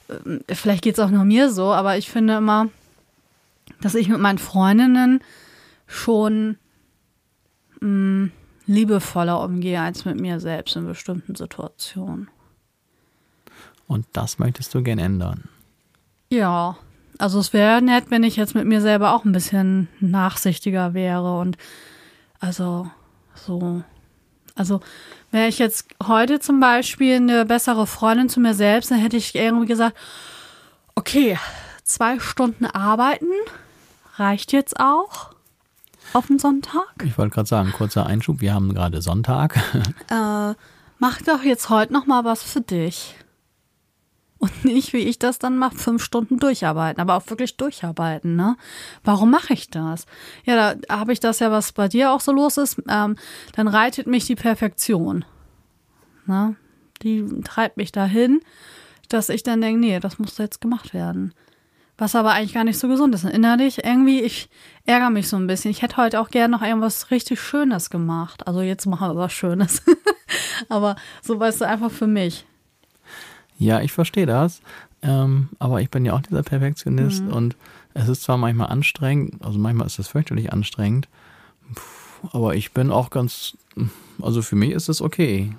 äh, vielleicht geht es auch nur mir so, aber ich finde immer, dass ich mit meinen Freundinnen schon mh, liebevoller umgehe als mit mir selbst in bestimmten Situationen. Und das möchtest du gern ändern. Ja, also es wäre nett, wenn ich jetzt mit mir selber auch ein bisschen nachsichtiger wäre und also so. Also wäre ich jetzt heute zum Beispiel eine bessere Freundin zu mir selbst, dann hätte ich irgendwie gesagt, okay, zwei Stunden arbeiten reicht jetzt auch auf den Sonntag. Ich wollte gerade sagen, kurzer Einschub, wir haben gerade Sonntag. Äh, mach doch jetzt heute noch mal was für dich. Und nicht, wie ich das dann mache, fünf Stunden durcharbeiten, aber auch wirklich durcharbeiten, ne? Warum mache ich das? Ja, da habe ich das ja, was bei dir auch so los ist, ähm, dann reitet mich die Perfektion. Ne? die treibt mich dahin, dass ich dann denke, nee, das muss jetzt gemacht werden. Was aber eigentlich gar nicht so gesund ist. Und innerlich irgendwie, ich ärgere mich so ein bisschen. Ich hätte heute auch gerne noch irgendwas richtig Schönes gemacht. Also jetzt machen wir was Schönes. aber so weißt du, einfach für mich. Ja, ich verstehe das. Ähm, aber ich bin ja auch dieser Perfektionist Mhm. und es ist zwar manchmal anstrengend, also manchmal ist es fürchterlich anstrengend, aber ich bin auch ganz, also für mich ist es okay.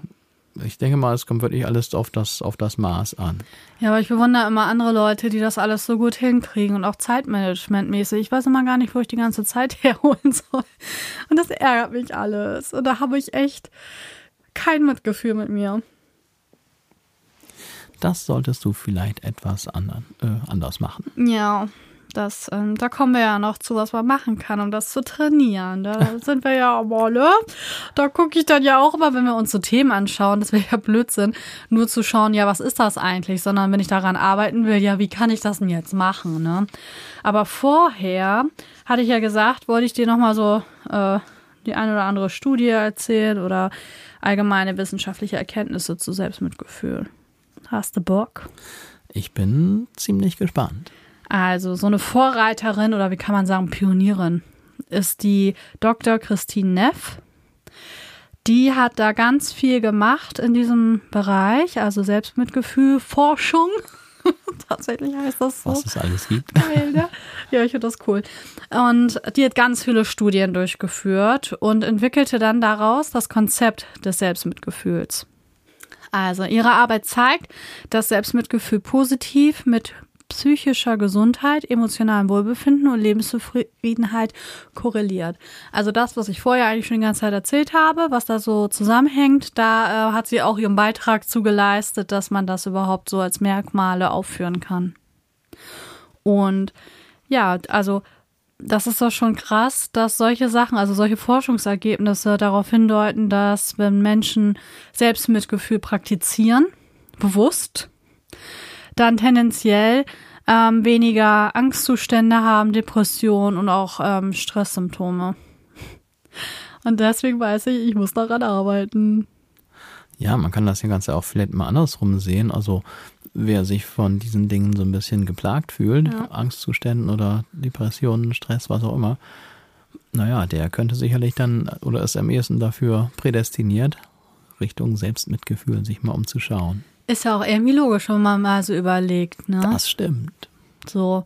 Ich denke mal, es kommt wirklich alles auf das, auf das Maß an. Ja, aber ich bewundere immer andere Leute, die das alles so gut hinkriegen und auch zeitmanagementmäßig. Ich weiß immer gar nicht, wo ich die ganze Zeit herholen soll. Und das ärgert mich alles. Und da habe ich echt kein Mitgefühl mit mir. Das solltest du vielleicht etwas andern, äh, anders machen. Ja, das, ähm, da kommen wir ja noch zu, was man machen kann, um das zu trainieren. Da sind wir ja aber, ne? Da gucke ich dann ja auch immer, wenn wir uns so Themen anschauen, das wäre ja Blödsinn, nur zu schauen, ja, was ist das eigentlich? Sondern wenn ich daran arbeiten will, ja, wie kann ich das denn jetzt machen, ne? Aber vorher hatte ich ja gesagt, wollte ich dir nochmal so äh, die eine oder andere Studie erzählen oder allgemeine wissenschaftliche Erkenntnisse zu Selbstmitgefühl. Hast du Bock? Ich bin ziemlich gespannt. Also so eine Vorreiterin oder wie kann man sagen, Pionierin ist die Dr. Christine Neff. Die hat da ganz viel gemacht in diesem Bereich, also Selbstmitgefühl, Forschung. Tatsächlich heißt das so. Was es alles gibt. Geil, ne? Ja, ich finde das cool. Und die hat ganz viele Studien durchgeführt und entwickelte dann daraus das Konzept des Selbstmitgefühls. Also ihre Arbeit zeigt, dass Selbstmitgefühl positiv mit psychischer Gesundheit, emotionalem Wohlbefinden und Lebenszufriedenheit korreliert. Also das, was ich vorher eigentlich schon die ganze Zeit erzählt habe, was da so zusammenhängt, da äh, hat sie auch ihren Beitrag zu geleistet, dass man das überhaupt so als Merkmale aufführen kann. Und ja, also das ist doch schon krass, dass solche Sachen, also solche Forschungsergebnisse darauf hindeuten, dass wenn Menschen Selbstmitgefühl praktizieren, bewusst, dann tendenziell ähm, weniger Angstzustände haben, Depressionen und auch ähm, Stresssymptome. Und deswegen weiß ich, ich muss daran arbeiten. Ja, man kann das ja Ganze auch vielleicht mal andersrum sehen. Also wer sich von diesen Dingen so ein bisschen geplagt fühlt, Ja. Angstzuständen oder Depressionen, Stress, was auch immer, naja, der könnte sicherlich dann oder ist am ehesten dafür prädestiniert, Richtung Selbstmitgefühl sich mal umzuschauen. Ist ja auch irgendwie logisch, wenn man mal so überlegt, ne? Das stimmt. So,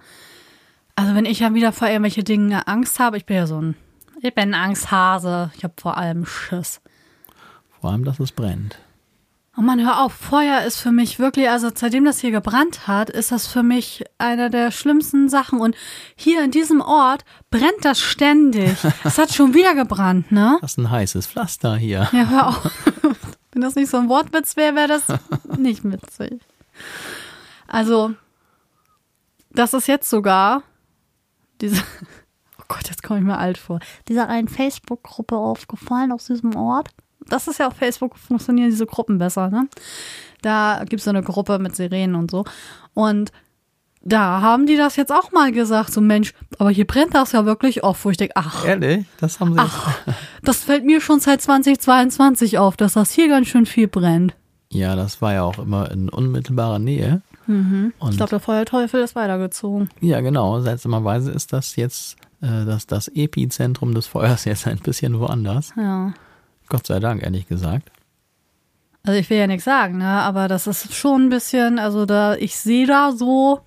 also wenn ich ja wieder vor irgendwelche Dinge Angst habe, ich bin ja so ein, ich bin ein Angsthase, ich habe vor allem Schiss. Vor allem, dass es brennt. Oh Mann, hör auf, Feuer ist für mich wirklich, also seitdem das hier gebrannt hat, ist das für mich einer der schlimmsten Sachen. Und hier in diesem Ort brennt das ständig. es hat schon wieder gebrannt, ne? Das ist ein heißes Pflaster hier. Ja, hör auf. Wenn das nicht so ein Wortwitz wäre, wäre das nicht witzig. Also, das ist jetzt sogar diese, oh Gott, jetzt komme ich mir alt vor, dieser einen Facebook-Gruppe aufgefallen aus diesem Ort. Das ist ja auf Facebook funktionieren diese Gruppen besser, ne? Da gibt es so eine Gruppe mit Sirenen und so. Und da haben die das jetzt auch mal gesagt, so Mensch, aber hier brennt das ja wirklich oft, wo ich denke, ach, Ehrlich? Das haben sie Ach, das fällt mir schon seit 2022 auf, dass das hier ganz schön viel brennt. Ja, das war ja auch immer in unmittelbarer Nähe. Und Ich glaube, der Feuerteufel ist weitergezogen. ja, genau. Seltsamerweise ist das jetzt äh, das, das Epizentrum des Feuers jetzt ein bisschen woanders. Ja. Gott sei Dank, ehrlich gesagt. Also ich will ja nichts sagen, ne? Aber das ist schon ein bisschen, also da, ich sehe da so.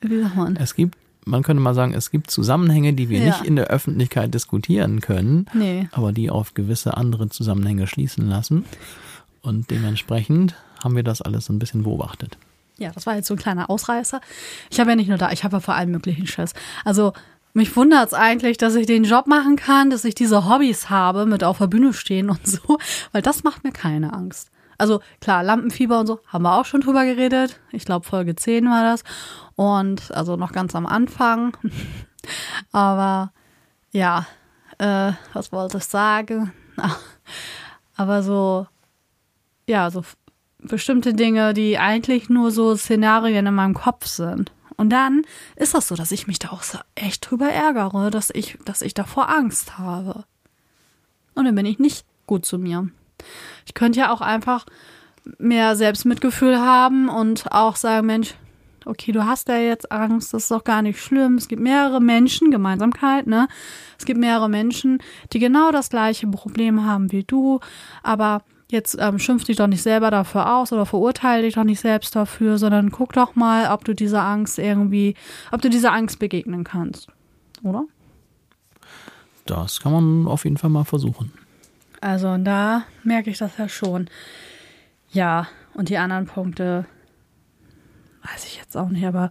Wie sagt man? Es gibt, man könnte mal sagen, es gibt Zusammenhänge, die wir Ja. nicht in der Öffentlichkeit diskutieren können, Nee. aber die auf gewisse andere Zusammenhänge schließen lassen. Und dementsprechend haben wir das alles so ein bisschen beobachtet. Ja, das war jetzt so ein kleiner Ausreißer. Ich habe ja nicht nur da, ich habe ja vor allem möglichen Schiss. Also mich wundert es eigentlich, dass ich den Job machen kann, dass ich diese Hobbys habe, mit auf der Bühne stehen und so, weil das macht mir keine Angst. Also klar, Lampenfieber und so, haben wir auch schon drüber geredet. Ich glaube, Folge 10 war das. Und also noch ganz am Anfang. Aber ja, äh, was wollte ich sagen? Aber so, ja, so bestimmte Dinge, die eigentlich nur so Szenarien in meinem Kopf sind. Und dann ist das so, dass ich mich da auch so echt drüber ärgere, dass ich, dass ich davor Angst habe. Und dann bin ich nicht gut zu mir. Ich könnte ja auch einfach mehr Selbstmitgefühl haben und auch sagen, Mensch, okay, du hast da jetzt Angst, das ist doch gar nicht schlimm. Es gibt mehrere Menschen, Gemeinsamkeit, ne? Es gibt mehrere Menschen, die genau das gleiche Problem haben wie du, aber jetzt ähm, schimpf dich doch nicht selber dafür aus oder verurteile dich doch nicht selbst dafür, sondern guck doch mal, ob du dieser Angst irgendwie, ob du dieser Angst begegnen kannst. Oder? Das kann man auf jeden Fall mal versuchen. Also, und da merke ich das ja schon. Ja, und die anderen Punkte weiß ich jetzt auch nicht, aber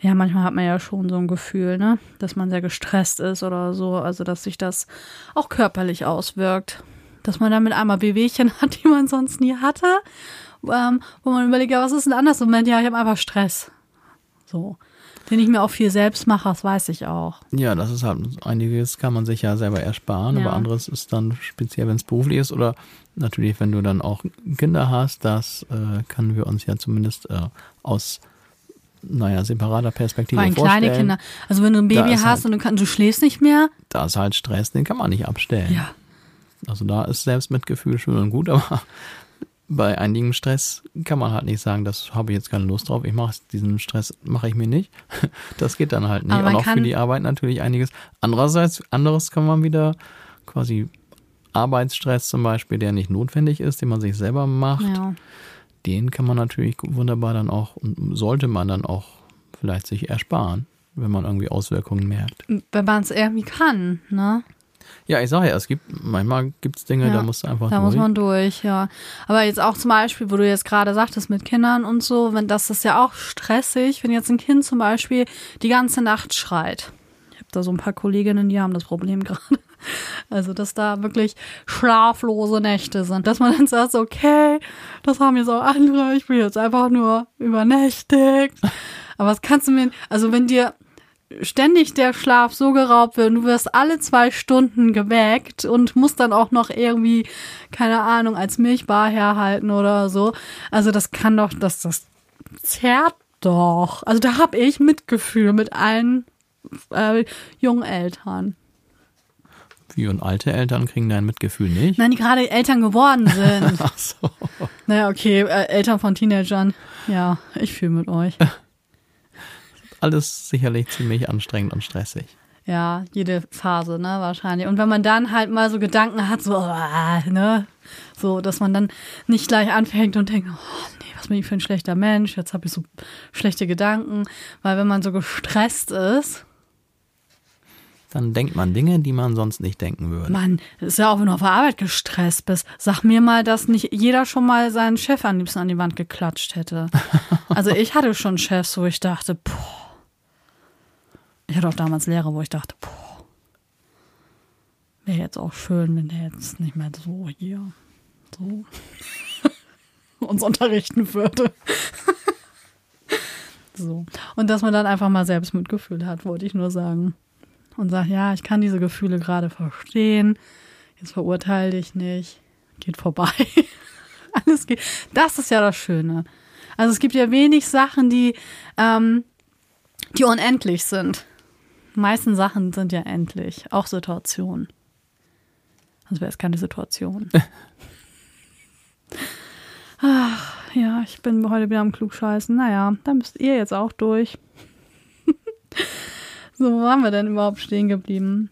ja, manchmal hat man ja schon so ein Gefühl, ne, dass man sehr gestresst ist oder so, also dass sich das auch körperlich auswirkt dass man damit einmal Bewegchen hat, die man sonst nie hatte, ähm, wo man überlegt, ja, was ist denn anders? Moment, ja, ich habe einfach Stress. So. Den ich mir auch viel selbst mache, das weiß ich auch. Ja, das ist halt einiges kann man sich ja selber ersparen, ja. aber anderes ist dann speziell, wenn es beruflich ist oder natürlich, wenn du dann auch Kinder hast, das äh, können wir uns ja zumindest äh, aus naja, separater Perspektive Vor allem vorstellen. kleine Kinder. Also wenn du ein Baby hast halt, und du, kann, du schläfst nicht mehr. Da ist halt Stress, den kann man nicht abstellen. Ja. Also da ist Selbstmitgefühl schön und gut, aber bei einigem Stress kann man halt nicht sagen, das habe ich jetzt keine Lust drauf, ich mache diesen Stress, mache ich mir nicht. Das geht dann halt nicht. Und auch für die Arbeit natürlich einiges. Andererseits, anderes kann man wieder quasi Arbeitsstress zum Beispiel, der nicht notwendig ist, den man sich selber macht, ja. den kann man natürlich wunderbar dann auch und sollte man dann auch vielleicht sich ersparen, wenn man irgendwie Auswirkungen merkt. Wenn man es irgendwie kann, ne? Ja, ich sage ja, es gibt, manchmal gibt es Dinge, ja, da musst du einfach da durch. Da muss man durch, ja. Aber jetzt auch zum Beispiel, wo du jetzt gerade sagtest mit Kindern und so, wenn das ist ja auch stressig, wenn jetzt ein Kind zum Beispiel die ganze Nacht schreit. Ich habe da so ein paar Kolleginnen, die haben das Problem gerade. Also, dass da wirklich schlaflose Nächte sind. Dass man dann sagt, okay, das haben jetzt auch andere, ich bin jetzt einfach nur übernächtigt. Aber was kannst du mir, also wenn dir, ständig der Schlaf so geraubt wird und du wirst alle zwei Stunden geweckt und musst dann auch noch irgendwie, keine Ahnung, als Milchbar herhalten oder so. Also das kann doch, das, das zerrt doch. Also da hab ich Mitgefühl mit allen äh, jungen Eltern. Wie und alte Eltern kriegen dein Mitgefühl nicht? Nein, die gerade Eltern geworden sind. Ach so. Naja, okay, äh, Eltern von Teenagern. Ja, ich fühle mit euch alles sicherlich ziemlich anstrengend und stressig. Ja, jede Phase, ne, wahrscheinlich. Und wenn man dann halt mal so Gedanken hat, so, oh, ne, so, dass man dann nicht gleich anfängt und denkt, oh nee, was bin ich für ein schlechter Mensch, jetzt habe ich so schlechte Gedanken, weil wenn man so gestresst ist, dann denkt man Dinge, die man sonst nicht denken würde. Mann, ist ja auch, wenn du auf der Arbeit gestresst bist. Sag mir mal, dass nicht jeder schon mal seinen Chef am liebsten an die Wand geklatscht hätte. Also ich hatte schon Chefs, wo ich dachte, boah, ich hatte auch damals Lehrer, wo ich dachte, boah, wäre jetzt auch schön, wenn der jetzt nicht mehr so hier so uns unterrichten würde. so. Und dass man dann einfach mal selbst Mitgefühl hat, wollte ich nur sagen. Und sagt, ja, ich kann diese Gefühle gerade verstehen. Jetzt verurteile dich nicht. Geht vorbei. Alles geht. Das ist ja das Schöne. Also es gibt ja wenig Sachen, die, ähm, die unendlich sind meisten Sachen sind ja endlich, auch Situationen. Sonst wäre es keine Situation. Ach, ja, ich bin heute wieder am Klugscheißen. Naja, da müsst ihr jetzt auch durch. so, wo waren wir denn überhaupt stehen geblieben?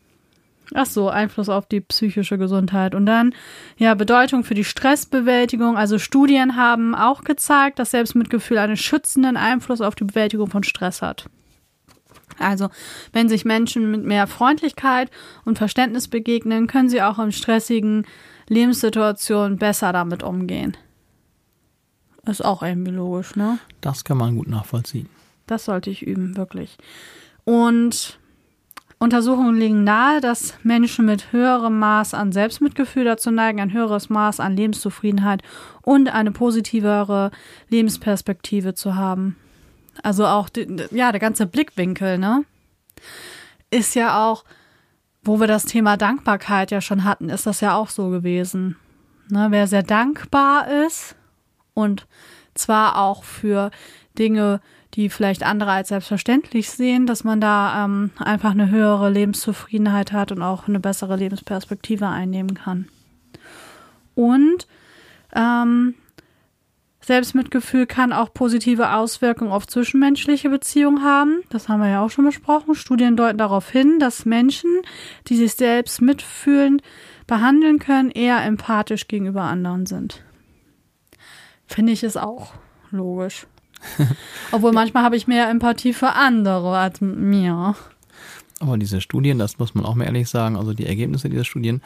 Ach so, Einfluss auf die psychische Gesundheit. Und dann, ja, Bedeutung für die Stressbewältigung. Also Studien haben auch gezeigt, dass Selbstmitgefühl einen schützenden Einfluss auf die Bewältigung von Stress hat. Also, wenn sich Menschen mit mehr Freundlichkeit und Verständnis begegnen, können sie auch in stressigen Lebenssituationen besser damit umgehen. Ist auch irgendwie logisch, ne? Das kann man gut nachvollziehen. Das sollte ich üben, wirklich. Und Untersuchungen legen nahe, dass Menschen mit höherem Maß an Selbstmitgefühl dazu neigen, ein höheres Maß an Lebenszufriedenheit und eine positivere Lebensperspektive zu haben. Also auch, ja, der ganze Blickwinkel, ne? Ist ja auch, wo wir das Thema Dankbarkeit ja schon hatten, ist das ja auch so gewesen. Ne? Wer sehr dankbar ist und zwar auch für Dinge, die vielleicht andere als selbstverständlich sehen, dass man da ähm, einfach eine höhere Lebenszufriedenheit hat und auch eine bessere Lebensperspektive einnehmen kann. Und Ähm, Selbstmitgefühl kann auch positive Auswirkungen auf zwischenmenschliche Beziehungen haben. Das haben wir ja auch schon besprochen. Studien deuten darauf hin, dass Menschen, die sich selbst mitfühlend behandeln können, eher empathisch gegenüber anderen sind. Finde ich es auch logisch. Obwohl manchmal habe ich mehr Empathie für andere als mir. Aber diese Studien, das muss man auch mal ehrlich sagen, also die Ergebnisse dieser Studien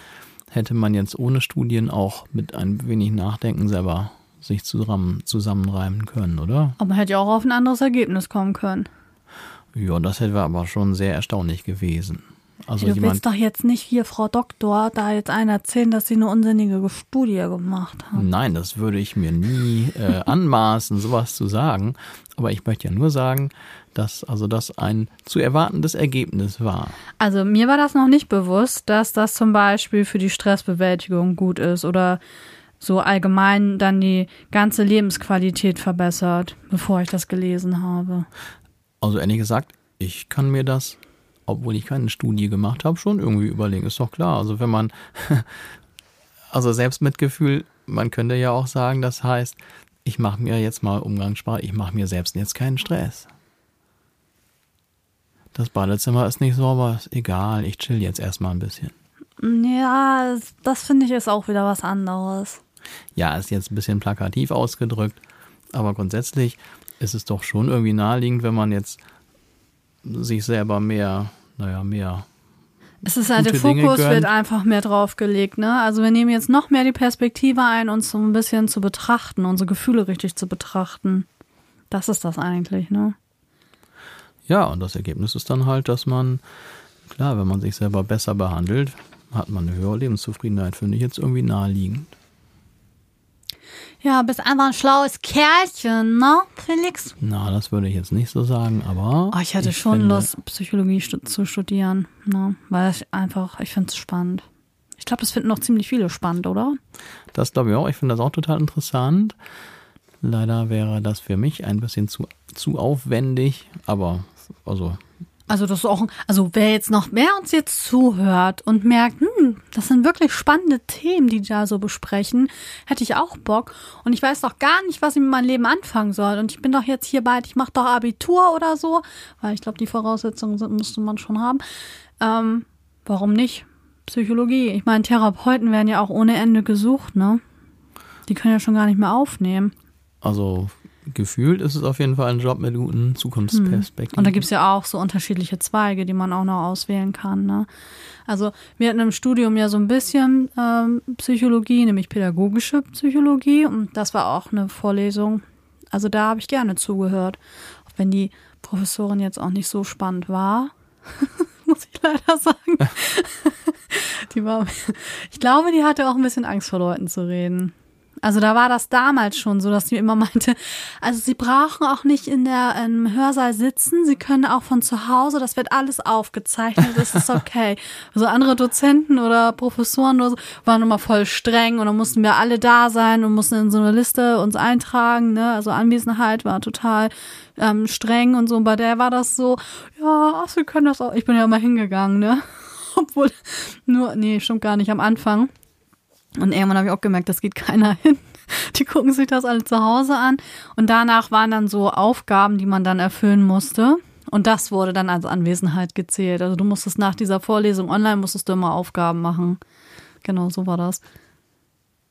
hätte man jetzt ohne Studien auch mit ein wenig Nachdenken selber sich zusammen, zusammenreimen können, oder? Aber man hätte ja auch auf ein anderes Ergebnis kommen können. Ja, das hätte aber schon sehr erstaunlich gewesen. Also du jemand, willst doch jetzt nicht hier, Frau Doktor, da jetzt einen erzählen, dass sie eine unsinnige Studie gemacht haben. Nein, das würde ich mir nie äh, anmaßen, sowas zu sagen. Aber ich möchte ja nur sagen, dass also das ein zu erwartendes Ergebnis war. Also mir war das noch nicht bewusst, dass das zum Beispiel für die Stressbewältigung gut ist oder so allgemein dann die ganze Lebensqualität verbessert, bevor ich das gelesen habe. Also ehrlich gesagt, ich kann mir das, obwohl ich keine Studie gemacht habe, schon irgendwie überlegen. Ist doch klar. Also wenn man, also Selbstmitgefühl, man könnte ja auch sagen, das heißt, ich mache mir jetzt mal Umgangssprache, ich mache mir selbst jetzt keinen Stress. Das Badezimmer ist nicht sauber, ist egal, ich chill jetzt erstmal ein bisschen. Ja, das finde ich ist auch wieder was anderes. Ja, ist jetzt ein bisschen plakativ ausgedrückt, aber grundsätzlich ist es doch schon irgendwie naheliegend, wenn man jetzt sich selber mehr, naja, mehr. Es ist halt, der Fokus wird einfach mehr drauf gelegt, ne? Also wir nehmen jetzt noch mehr die Perspektive ein, uns so ein bisschen zu betrachten, unsere Gefühle richtig zu betrachten. Das ist das eigentlich, ne? Ja, und das Ergebnis ist dann halt, dass man, klar, wenn man sich selber besser behandelt, hat man eine höhere Lebenszufriedenheit, finde ich jetzt irgendwie naheliegend. Ja, bist einfach ein schlaues Kerlchen, ne, Felix? Na, das würde ich jetzt nicht so sagen, aber. Oh, ich hatte ich schon finde, Lust, Psychologie zu studieren, ne? Weil ich einfach, ich finde es spannend. Ich glaube, das finden noch ziemlich viele spannend, oder? Das glaube ich auch. Ich finde das auch total interessant. Leider wäre das für mich ein bisschen zu, zu aufwendig, aber also also das ist auch, also wer jetzt noch mehr uns jetzt zuhört und merkt, hm, das sind wirklich spannende Themen, die da so besprechen, hätte ich auch Bock. Und ich weiß doch gar nicht, was ich mit meinem Leben anfangen soll. Und ich bin doch jetzt hier bald, ich mache doch Abitur oder so, weil ich glaube, die Voraussetzungen sind, müsste man schon haben. Ähm, warum nicht? Psychologie. Ich meine, Therapeuten werden ja auch ohne Ende gesucht, ne? Die können ja schon gar nicht mehr aufnehmen. Also gefühlt ist es auf jeden Fall ein Job mit guten Zukunftsperspektiven. Und da gibt es ja auch so unterschiedliche Zweige, die man auch noch auswählen kann. Ne? Also wir hatten im Studium ja so ein bisschen ähm, Psychologie, nämlich pädagogische Psychologie. Und das war auch eine Vorlesung. Also da habe ich gerne zugehört. Auch wenn die Professorin jetzt auch nicht so spannend war. muss ich leider sagen. die war, ich glaube, die hatte auch ein bisschen Angst vor Leuten zu reden. Also da war das damals schon so, dass sie immer meinte, also sie brauchen auch nicht in der im Hörsaal sitzen, sie können auch von zu Hause, das wird alles aufgezeichnet, das ist okay. Also andere Dozenten oder Professoren oder so waren immer voll streng und dann mussten wir alle da sein und mussten in so eine Liste uns eintragen, ne? Also Anwesenheit war total ähm, streng und so. Und bei der war das so, ja, ach, sie können das auch. Ich bin ja immer hingegangen, ne? Obwohl, nur, nee, stimmt gar nicht am Anfang. Und irgendwann habe ich auch gemerkt, das geht keiner hin. Die gucken sich das alle zu Hause an. Und danach waren dann so Aufgaben, die man dann erfüllen musste. Und das wurde dann als Anwesenheit gezählt. Also du musstest nach dieser Vorlesung online, musstest du immer Aufgaben machen. Genau, so war das.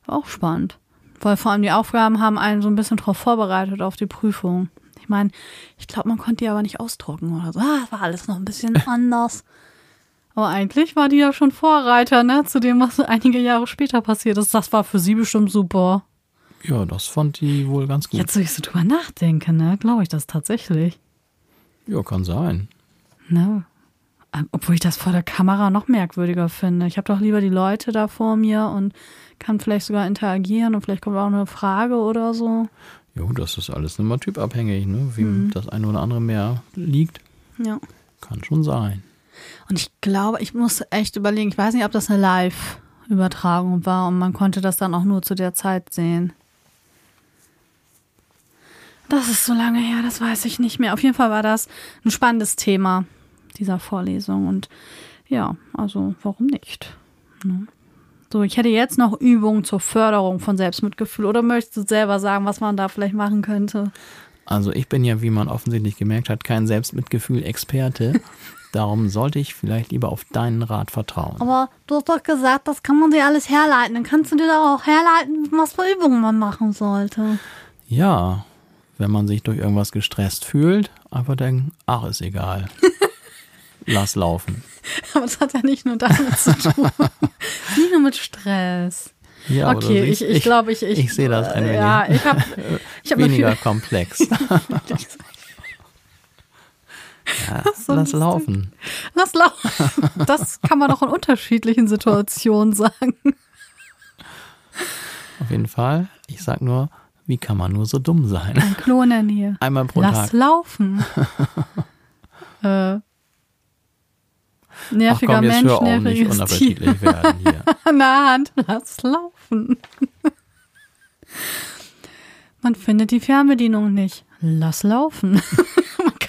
War auch spannend. Weil vor allem die Aufgaben haben einen so ein bisschen darauf vorbereitet auf die Prüfung. Ich meine, ich glaube, man konnte die aber nicht ausdrucken oder so. Ah, war alles noch ein bisschen anders. Aber eigentlich war die ja schon Vorreiter, ne, zu dem, was einige Jahre später passiert ist. Das war für sie bestimmt super. Ja, das fand die wohl ganz gut. Jetzt, wo ich so drüber nachdenke, ne, glaube ich das tatsächlich. Ja, kann sein. Ne? Obwohl ich das vor der Kamera noch merkwürdiger finde. Ich habe doch lieber die Leute da vor mir und kann vielleicht sogar interagieren und vielleicht kommt auch eine Frage oder so. Jo, das ist alles immer typabhängig, ne? Wie mhm. das eine oder andere mehr liegt. Ja. Kann schon sein. Und ich glaube, ich muss echt überlegen, ich weiß nicht, ob das eine Live-Übertragung war und man konnte das dann auch nur zu der Zeit sehen. Das ist so lange her, das weiß ich nicht mehr. Auf jeden Fall war das ein spannendes Thema dieser Vorlesung und ja, also warum nicht? Ne? So, ich hätte jetzt noch Übungen zur Förderung von Selbstmitgefühl oder möchtest du selber sagen, was man da vielleicht machen könnte? Also ich bin ja, wie man offensichtlich gemerkt hat, kein Selbstmitgefühl-Experte. Darum sollte ich vielleicht lieber auf deinen Rat vertrauen. Aber du hast doch gesagt, das kann man sich alles herleiten. Dann kannst du dir doch auch herleiten, was für Übungen man machen sollte. Ja, wenn man sich durch irgendwas gestresst fühlt, einfach denken, ach, ist egal. Lass laufen. Aber das hat ja nicht nur damit zu tun. nicht nur mit Stress. Ja, okay, ich, ich, ich glaube, ich, ich, ich sehe das ein wenig ja, ich hab, ich hab weniger komplex. ja, so lass laufen. Lass laufen. Das kann man auch in unterschiedlichen Situationen sagen. Auf jeden Fall. Ich sag nur, wie kann man nur so dumm sein? Ein Klo in der Nähe. Einmal pro Lass Tag. Lass laufen. äh, nerviger Ach komm, jetzt Mensch, hör auch nicht unappetitlich werden hier. Der Hand, lass laufen. Man findet die Fernbedienung nicht. Lass laufen.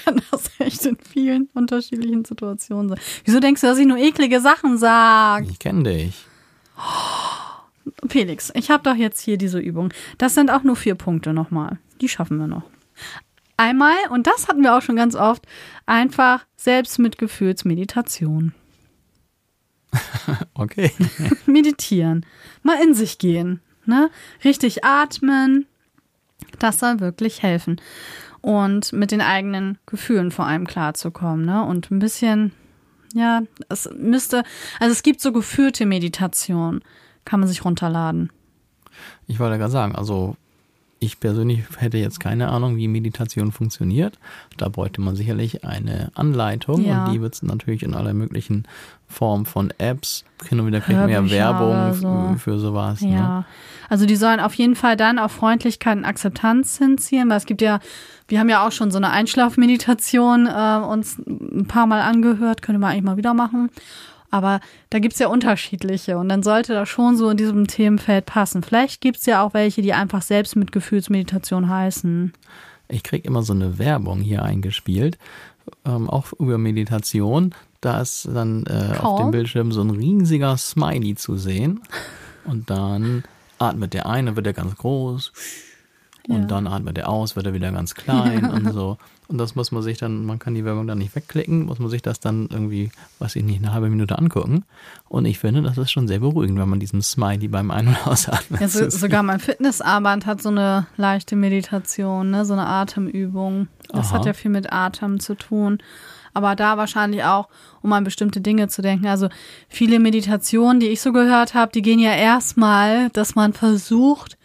Kann das echt in vielen unterschiedlichen Situationen sagen. Wieso denkst du, dass ich nur eklige Sachen sage? Ich kenne dich. Felix, ich habe doch jetzt hier diese Übung. Das sind auch nur vier Punkte nochmal. Die schaffen wir noch. Einmal, und das hatten wir auch schon ganz oft, einfach Selbstmitgefühlsmeditation. Okay. Meditieren. Mal in sich gehen. Ne? Richtig atmen. Das soll wirklich helfen. Und mit den eigenen Gefühlen vor allem klarzukommen. Ne? Und ein bisschen, ja, es müsste, also es gibt so geführte Meditation. Kann man sich runterladen. Ich wollte gerade sagen, also ich persönlich hätte jetzt keine Ahnung, wie Meditation funktioniert. Da bräuchte man sicherlich eine Anleitung Ja. und die wird es natürlich in aller möglichen Form von Apps. Hin und wieder kriegt man ja Werbung so. für sowas. Ne? Ja, also die sollen auf jeden Fall dann auf Freundlichkeit und Akzeptanz hinziehen, weil es gibt ja, wir haben ja auch schon so eine Einschlafmeditation äh, uns ein paar Mal angehört, könnte man eigentlich mal wieder machen. Aber da gibt's ja unterschiedliche und dann sollte das schon so in diesem Themenfeld passen. Vielleicht gibt's ja auch welche, die einfach selbst mit Gefühlsmeditation heißen. Ich krieg immer so eine Werbung hier eingespielt, ähm, auch über Meditation. Da ist dann äh, auf dem Bildschirm so ein riesiger Smiley zu sehen. Und dann atmet der ein, dann wird er ganz groß. Und Ja. dann atmet er aus, wird er wieder ganz klein und so. Und das muss man sich dann, man kann die Werbung dann nicht wegklicken, muss man sich das dann irgendwie, weiß ich nicht, eine halbe Minute angucken. Und ich finde, das ist schon sehr beruhigend, wenn man diesem Smiley beim Ein- und Ausatmen Ja, so, sogar mein Fitnessarmband hat so eine leichte Meditation, ne? so eine Atemübung. Das Aha. hat ja viel mit Atem zu tun. Aber da wahrscheinlich auch, um an bestimmte Dinge zu denken. Also viele Meditationen, die ich so gehört habe, die gehen ja erstmal, dass man versucht,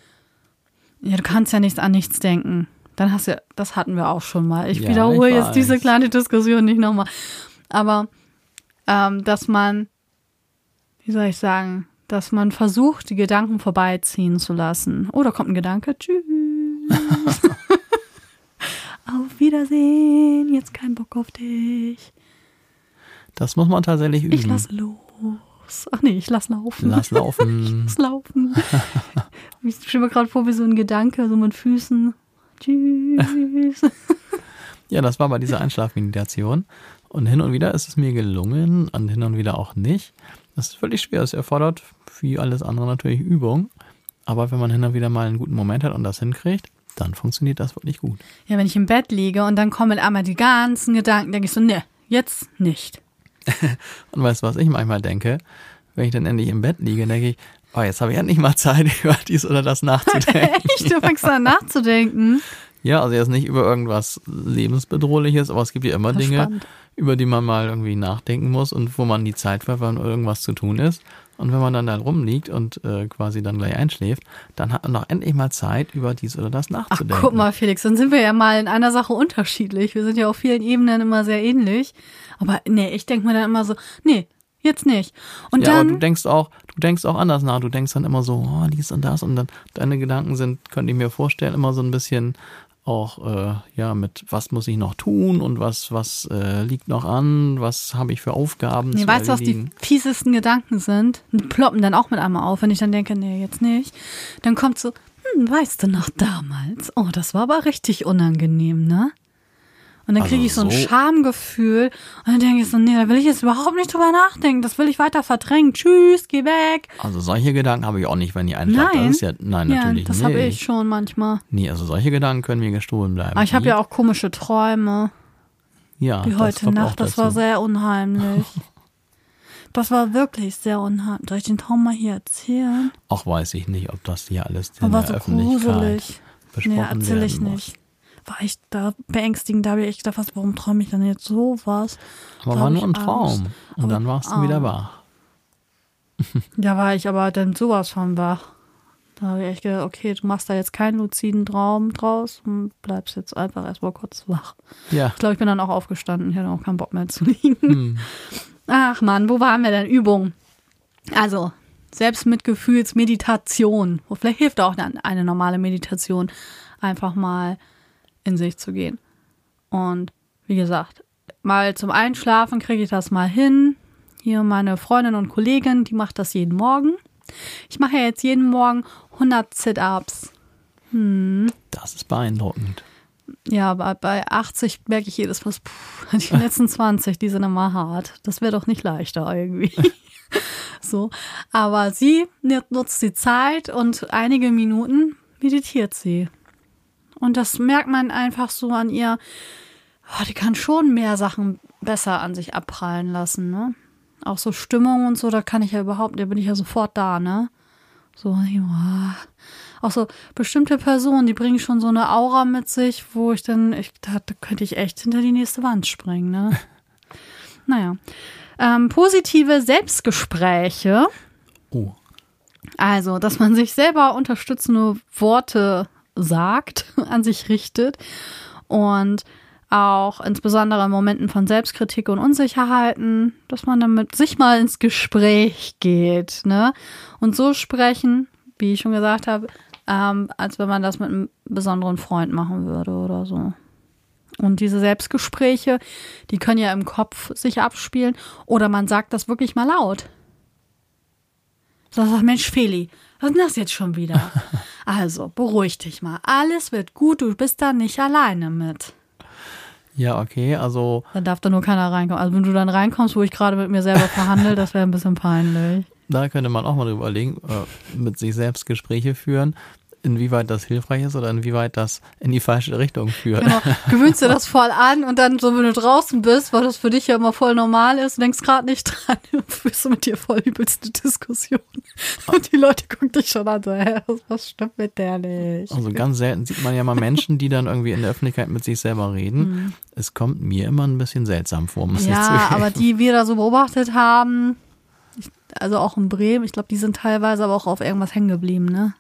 ja, du kannst ja nichts an nichts denken. Dann hast du ja, das hatten wir auch schon mal. Ich Ja, wiederhole ich jetzt diese kleine Diskussion nicht nochmal. Aber ähm, dass man, wie soll ich sagen, dass man versucht, die Gedanken vorbeiziehen zu lassen. Oh, da kommt ein Gedanke. Tschüss. Auf Wiedersehen. Jetzt kein Bock auf dich. Das muss man tatsächlich üben. Ich lass los. Ach nee, ich lass laufen. Lass laufen. Lass laufen. ich stelle mir gerade vor, wie so ein Gedanke, so mit Füßen. Tschüss. Ja, das war bei dieser Einschlafmeditation. Und hin und wieder ist es mir gelungen und hin und wieder auch nicht. Das ist völlig schwer. Es erfordert wie alles andere natürlich Übung. Aber wenn man hin und wieder mal einen guten Moment hat und das hinkriegt, dann funktioniert das wirklich gut. Ja, wenn ich im Bett liege und dann kommen einmal die ganzen Gedanken, denke ich so, ne, jetzt nicht. Und weißt du, was ich manchmal denke? Wenn ich dann endlich im Bett liege, denke ich, oh, jetzt habe ich endlich mal Zeit, über dies oder das nachzudenken. Echt? Du fängst an nachzudenken. Ja, also jetzt nicht über irgendwas lebensbedrohliches, aber es gibt ja immer Das Dinge, spannend. über die man mal irgendwie nachdenken muss und wo man die Zeit hat, wenn irgendwas zu tun ist. Und wenn man dann da rumliegt und äh, quasi dann gleich einschläft, dann hat man doch endlich mal Zeit, über dies oder das Ach, nachzudenken. guck mal, Felix, dann sind wir ja mal in einer Sache unterschiedlich. Wir sind ja auf vielen Ebenen immer sehr ähnlich. Aber nee, ich denke mir dann immer so, nee, jetzt nicht. Und ja, aber du dann, denkst auch, du denkst auch anders nach. Du denkst dann immer so, oh, dies und das und dann deine Gedanken sind, könnte ich mir vorstellen, immer so ein bisschen auch äh, ja mit was muss ich noch tun und was was äh, liegt noch an, was habe ich für Aufgaben nee, weißt du, was die fiesesten Gedanken sind? Die ploppen dann auch mit einmal auf, wenn ich dann denke, nee, jetzt nicht. Dann kommt so, hm, weißt du noch damals? Oh, das war aber richtig unangenehm, ne? Und dann Also kriege ich so ein so- Schamgefühl und dann denke ich so, nee, da will ich jetzt überhaupt nicht drüber nachdenken. Das will ich weiter verdrängen. Tschüss, geh weg. Also solche Gedanken habe ich auch nicht, wenn ihr einschlaft. Nein. Das ist ja, nein, Ja, natürlich das nicht. habe ich schon manchmal. Nee, also solche Gedanken können mir gestohlen bleiben. Aber ich habe Die- ja auch komische Träume. ja, Wie das heute Nacht, das war sehr unheimlich. Das war wirklich sehr unheimlich. Soll ich den Traum mal hier erzählen? Auch weiß ich nicht, ob das hier alles in Aber der so Öffentlichkeit gruselig. besprochen Nee, erzähl ich nicht. War echt da beängstigend. Da habe ich echt gedacht, warum träume ich denn jetzt sowas? Aber Da war nur ein Traum. Und Aber- dann warst du wieder wach. Da war ich aber dann sowas von wach. Da habe ich echt gedacht, okay, du machst da jetzt keinen luziden Traum draus und bleibst jetzt einfach erstmal kurz wach. Ja. Ich glaube, ich bin dann auch aufgestanden. Ich hatte auch keinen Bock mehr zu liegen. Hm. Ach Mann, wo waren wir denn? Übung. Also, Selbstmitgefühlsmeditation. Vielleicht hilft auch eine, eine normale Meditation, einfach mal in sich zu gehen. Und wie gesagt, mal zum Einschlafen kriege ich das mal hin. Hier meine Freundin und Kollegin, die macht das jeden Morgen. Ich mache ja jetzt jeden Morgen 100 Sit-Ups. Das ist beeindruckend. Ja, aber bei 80 merke ich jedes Mal, puh, die letzten 20, die sind immer hart. Das wäre doch nicht leichter irgendwie. so. Aber sie nutzt die Zeit und einige Minuten meditiert sie. Und das merkt man einfach so an ihr. Oh, die kann schon mehr Sachen besser an sich abprallen lassen, ne? Auch so Stimmung und so, da kann ich ja überhaupt, da bin ich ja sofort da, ne? So, ja. Auch so bestimmte Personen, die bringen schon so eine Aura mit sich, wo ich dann, ich, da, da könnte ich echt hinter die nächste Wand springen, ne? naja. Ähm, positive Selbstgespräche. Oh, Also, dass man sich selber unterstützende Worte sagt, an sich richtet und auch insbesondere in Momenten von Selbstkritik und Unsicherheiten, dass man dann mit sich mal ins Gespräch geht, ne? Und so sprechen, wie ich schon gesagt habe, ähm, als wenn man das mit einem besonderen Freund machen würde oder so. Und diese Selbstgespräche, die können ja im Kopf sich abspielen oder man sagt das wirklich mal laut. So sagt, Mensch, Feli, was ist denn das jetzt schon wieder? Also, beruhig dich mal. Alles wird gut, du bist da nicht alleine mit. ja, okay, also Dann darf da nur keiner reinkommen. Also, wenn du dann reinkommst, wo ich gerade mit mir selber verhandle, das wäre ein bisschen peinlich. da könnte man auch mal drüber überlegen, äh, mit sich selbst Gespräche führen, inwieweit das hilfreich ist oder inwieweit das in die falsche Richtung führt. Genau. Gewöhnst dir das voll an und dann, so wenn du draußen bist, weil das für dich ja immer voll normal ist, denkst gerade nicht dran, führst du mit dir voll übelste Diskussion. Und die Leute gucken dich schon an, so, hä, was- stimmt mit der nicht? Also ganz selten sieht man ja mal Menschen, die dann irgendwie in der Öffentlichkeit mit sich selber reden. Es kommt mir immer ein bisschen seltsam vor, muss ich Mhm. Ja, aber die wir da so beobachtet haben, also auch in Bremen, ich glaube, die sind teilweise aber auch auf irgendwas hängen geblieben, ne?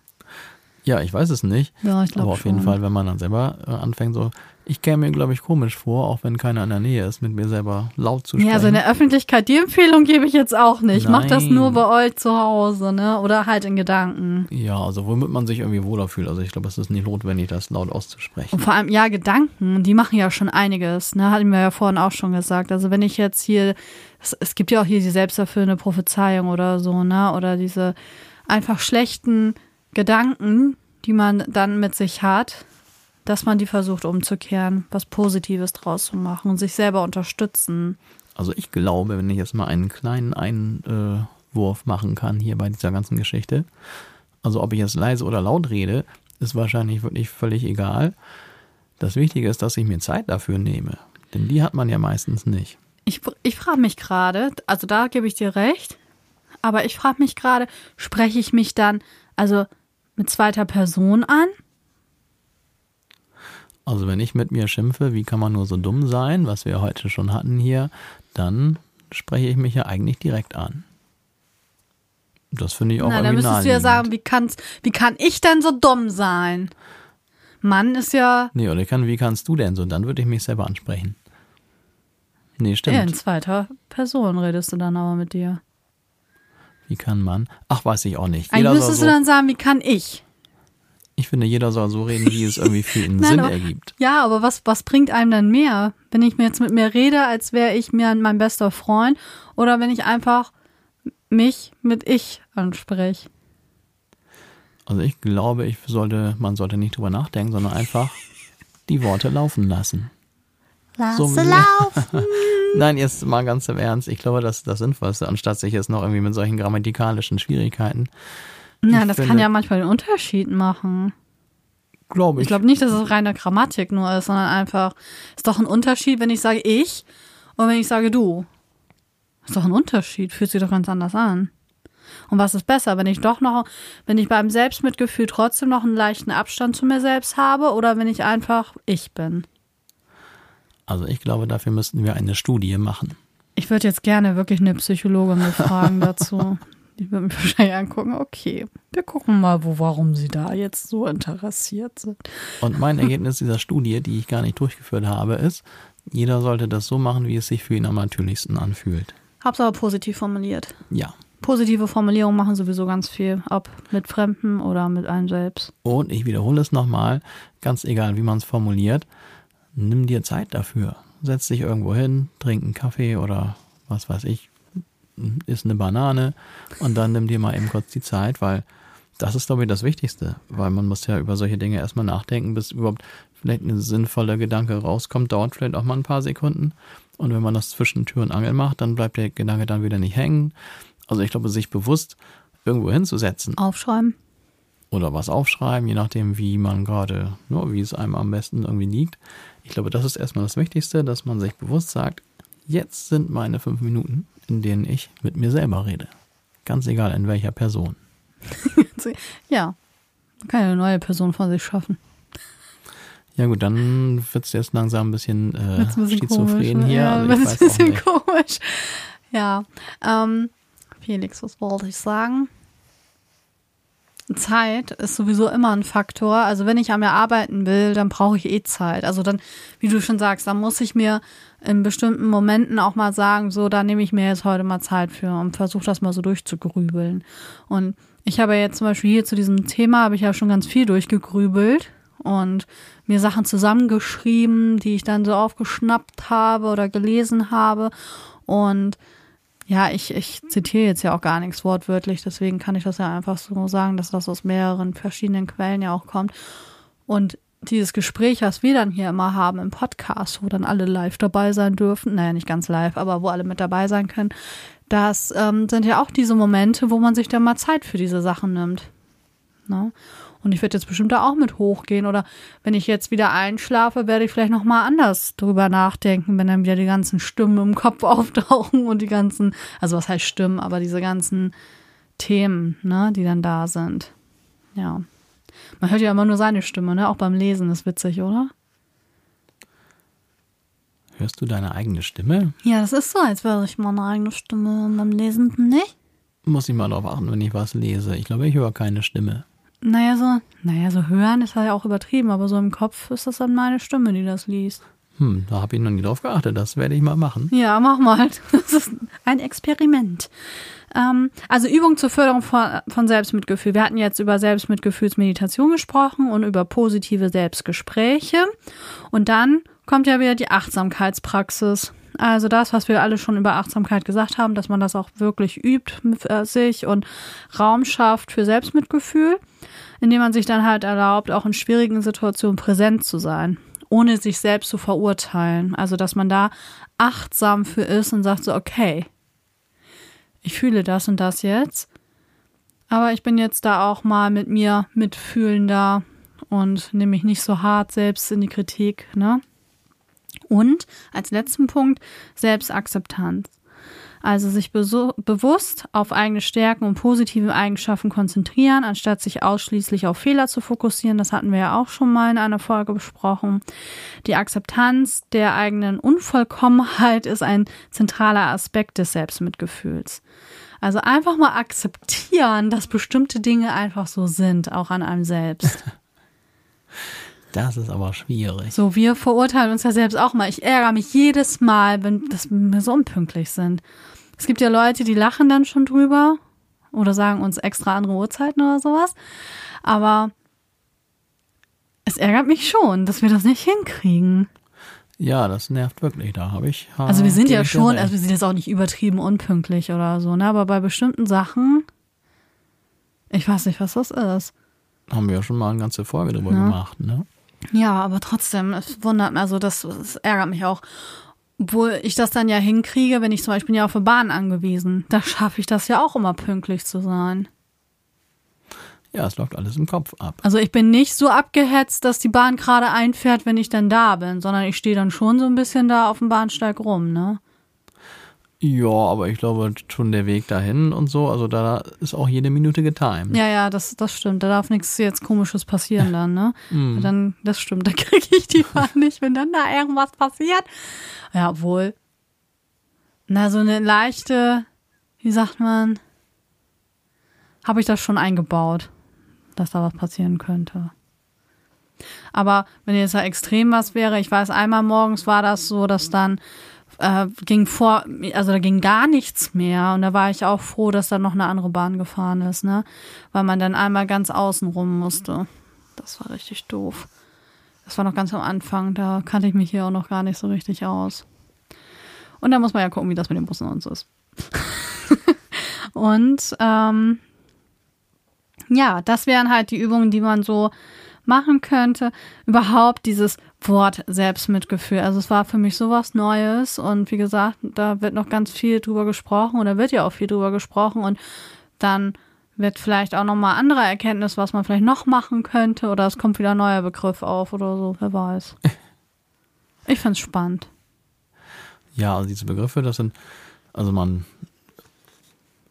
Ja, ich weiß es nicht. Ja, ich glaube Aber auf jeden schon. Fall, wenn man dann selber äh, anfängt, so, ich käme mir, glaube ich, komisch vor, auch wenn keiner in der Nähe ist, mit mir selber laut zu sprechen. Ja, also in der Öffentlichkeit, die Empfehlung gebe ich jetzt auch nicht. Macht das Nein. nur bei euch zu Hause, ne? Oder halt in Gedanken. ja, also womit man sich irgendwie wohler fühlt. Also ich glaube, es ist nicht notwendig, das laut auszusprechen. Und vor allem, ja, Gedanken, die machen ja schon einiges, ne? Hatten wir ja vorhin auch schon gesagt. Also wenn ich jetzt hier, es, es gibt ja auch hier die selbsterfüllende Prophezeiung oder so, ne? Oder diese einfach schlechten Gedanken, die man dann mit sich hat, dass man die versucht umzukehren, was Positives draus zu machen und sich selber unterstützen. Also ich glaube, wenn ich jetzt mal einen kleinen Einwurf machen kann hier bei dieser ganzen Geschichte, also ob ich jetzt leise oder laut rede, ist wahrscheinlich wirklich völlig egal. Das Wichtige ist, dass ich mir Zeit dafür nehme. Denn die hat man ja meistens nicht. Ich, ich frage mich gerade, also da gebe ich dir recht, aber ich frage mich gerade, spreche ich mich dann also mit zweiter Person an? Also wenn ich mit mir schimpfe, wie kann man nur so dumm sein, was wir heute schon hatten hier, dann spreche ich mich ja eigentlich direkt an. Das finde ich auch Na, dann müsstest du ja sagen, wie, kann's, wie kann ich denn so dumm sein? Mann ist ja Nee, oder kann, wie kannst du denn so? Dann würde ich mich selber ansprechen. Nee, ja, in stimmt. zweiter Person redest du dann aber mit dir. Wie kann man? Ach, weiß ich auch nicht. Jeder müsstest so, du dann sagen, wie kann ich? ich finde, jeder soll so reden, wie es irgendwie für ihn Nein, Sinn aber- ergibt. Ja, aber was, was bringt einem dann mehr? Wenn ich mir jetzt mit mir rede, als wäre ich mir mein bester Freund oder wenn ich einfach mich mit ich anspreche? Also ich glaube, ich sollte, man sollte nicht drüber nachdenken, sondern einfach die Worte laufen lassen. Lass So laufen. Nein, jetzt mal ganz im Ernst. Ich glaube, das ist das Sinnvollste, anstatt sich jetzt noch irgendwie mit solchen grammatikalischen Schwierigkeiten. Ja, das kann finde- ja manchmal den Unterschied machen. Glaube ich. Ich glaube nicht, dass es reine Grammatik nur ist, sondern einfach, ist doch ein Unterschied, wenn ich sage ich und wenn ich sage du. Ist doch ein Unterschied, fühlt sich doch ganz anders an. Und was ist besser, wenn ich doch noch, wenn ich beim Selbstmitgefühl trotzdem noch einen leichten Abstand zu mir selbst habe oder wenn ich einfach ich bin? Also ich glaube, dafür müssten wir eine Studie machen. Ich würde jetzt gerne wirklich eine Psychologin befragen dazu. Die würde mich wahrscheinlich angucken, okay, wir gucken mal, wo, warum sie da jetzt so interessiert sind. Und mein Ergebnis dieser Studie, die ich gar nicht durchgeführt habe, ist, jeder sollte das so machen, wie es sich für ihn am natürlichsten anfühlt. Hab's aber positiv formuliert. Ja. Positive Formulierungen machen sowieso ganz viel, ob mit Fremden oder mit einem selbst. Und ich wiederhole es nochmal, ganz egal, wie man es formuliert, nimm dir Zeit dafür. Setz dich irgendwo hin, trink einen Kaffee oder was weiß ich, isst eine Banane und dann nimm dir mal eben kurz die Zeit, weil das ist, glaube ich, das Wichtigste, weil man muss ja über solche Dinge erstmal nachdenken, bis überhaupt vielleicht ein sinnvoller Gedanke rauskommt, dauert vielleicht auch mal ein paar Sekunden. Und wenn man das zwischen Tür und Angel macht, dann bleibt der Gedanke dann wieder nicht hängen. Also ich glaube, sich bewusst irgendwo hinzusetzen Aufschreiben. Oder was aufschreiben, je nachdem, wie man gerade, ne, wie es einem am besten irgendwie liegt. Ich glaube, das ist erstmal das Wichtigste, dass man sich bewusst sagt, jetzt sind meine fünf Minuten, in denen ich mit mir selber rede. Ganz egal in welcher Person. Ja. Man kann ja eine neue Person von sich schaffen. Ja gut, dann wird es jetzt langsam ein bisschen, äh, Wird's ein bisschen schizophren komisch, ne? hier. Ja, also wird's ich ein bisschen nicht. komisch. Ja. Ähm, Felix, was wollte ich sagen? Zeit ist sowieso immer ein Faktor. Also wenn ich an mir arbeiten will, dann brauche ich eh Zeit. Also dann, wie du schon sagst, dann muss ich mir in bestimmten Momenten auch mal sagen, so, da nehme ich mir jetzt heute mal Zeit für und versuche das mal so durchzugrübeln. Und ich habe jetzt zum Beispiel hier zu diesem Thema, habe ich ja schon ganz viel durchgegrübelt und mir Sachen zusammengeschrieben, die ich dann so aufgeschnappt habe oder gelesen habe. Und ja, ich, ich zitiere jetzt ja auch gar nichts wortwörtlich, deswegen kann ich das ja einfach so sagen, dass das aus mehreren verschiedenen Quellen ja auch kommt. Und dieses Gespräch, was wir dann hier immer haben im Podcast, wo dann alle live dabei sein dürfen, naja, nicht ganz live, aber wo alle mit dabei sein können, das ähm, sind ja auch diese Momente, wo man sich dann mal Zeit für diese Sachen nimmt. Ne? Und ich werde jetzt bestimmt da auch mit hochgehen. Oder wenn ich jetzt wieder einschlafe, werde ich vielleicht nochmal anders drüber nachdenken, wenn dann wieder die ganzen Stimmen im Kopf auftauchen und die ganzen, also was heißt Stimmen, aber diese ganzen Themen, ne, die dann da sind. Ja. Man hört ja immer nur seine Stimme, ne? Auch beim Lesen ist witzig, oder? Hörst du deine eigene Stimme? Ja, das ist so, als wäre ich meine eigene Stimme beim Lesen, nicht? Muss ich mal darauf achten, wenn ich was lese. Ich glaube, ich höre keine Stimme. Naja, so, naja, so hören ist ja auch übertrieben, aber so im Kopf ist das dann meine Stimme, die das liest. Hm, da habe ich noch nie drauf geachtet. Das werde ich mal machen. Ja, mach mal. Das ist ein Experiment. Ähm, also Übung zur Förderung von, von Selbstmitgefühl. Wir hatten jetzt über Selbstmitgefühlsmeditation gesprochen und über positive Selbstgespräche. Und dann kommt ja wieder die Achtsamkeitspraxis. Also das, was wir alle schon über Achtsamkeit gesagt haben, dass man das auch wirklich übt für sich und Raum schafft für Selbstmitgefühl, indem man sich dann halt erlaubt, auch in schwierigen Situationen präsent zu sein, ohne sich selbst zu verurteilen. Also dass man da achtsam für ist und sagt so, okay, ich fühle das und das jetzt, aber ich bin jetzt da auch mal mit mir mitfühlender und nehme mich nicht so hart selbst in die Kritik, ne? Und als letzten Punkt Selbstakzeptanz. Also sich bewusst auf eigene Stärken und positive Eigenschaften konzentrieren, anstatt sich ausschließlich auf Fehler zu fokussieren. Das hatten wir ja auch schon mal in einer Folge besprochen. Die Akzeptanz der eigenen Unvollkommenheit ist ein zentraler Aspekt des Selbstmitgefühls. Also einfach mal akzeptieren, dass bestimmte Dinge einfach so sind, auch an einem selbst. Das ist aber schwierig. So, wir verurteilen uns ja selbst auch mal. Ich ärgere mich jedes Mal, wenn das wir so unpünktlich sind. Es gibt ja Leute, die lachen dann schon drüber oder sagen uns extra andere Uhrzeiten oder sowas. Aber es ärgert mich schon, dass wir das nicht hinkriegen. Ja, das nervt wirklich. Da habe ich. ha, Also wir sind ja schon, also wir sind jetzt auch nicht übertrieben unpünktlich oder so, ne? Aber bei bestimmten Sachen, ich weiß nicht, was das ist. haben wir ja schon mal eine ganze Folge drüber Ja. gemacht, ne? Ja, aber trotzdem, es wundert mich, also das, das ärgert mich auch. Obwohl ich das dann ja hinkriege, wenn ich zum Beispiel ja auf der Bahn angewiesen, da schaffe ich das ja auch immer pünktlich zu sein. Ja, es läuft alles im Kopf ab. Also ich bin nicht so abgehetzt, dass die Bahn gerade einfährt, wenn ich dann da bin, sondern ich stehe dann schon so ein bisschen da auf dem Bahnsteig rum, ne? Ja, aber ich glaube schon der Weg dahin und so, also da ist auch jede Minute getimed. Ja, ja, das, das stimmt. Da darf nichts jetzt Komisches passieren dann, ne? Dann, das stimmt, da kriege ich die Bahn nicht, wenn dann da irgendwas passiert. Ja, obwohl. Na, so eine leichte, wie sagt man, habe ich das schon eingebaut, dass da was passieren könnte. Aber wenn jetzt da extrem was wäre, ich weiß, einmal morgens war das so, dass dann äh, ging vor, also da ging gar nichts mehr und da war ich auch froh, dass da noch eine andere Bahn gefahren ist, ne? Weil man dann einmal ganz außen rum musste. Das war richtig doof. Das war noch ganz am Anfang, da kannte ich mich hier auch noch gar nicht so richtig aus. Und da muss man ja gucken, wie das mit den Bussen und so ist. und ähm, ja, das wären halt die Übungen, die man so machen könnte. Überhaupt dieses Wort Selbstmitgefühl. Also es war für mich sowas Neues und wie gesagt, da wird noch ganz viel drüber gesprochen oder wird ja auch viel drüber gesprochen und dann wird vielleicht auch nochmal andere Erkenntnis, was man vielleicht noch machen könnte oder es kommt wieder ein neuer Begriff auf oder so, wer weiß. Ich find's spannend. Ja, also diese Begriffe, das sind, also man,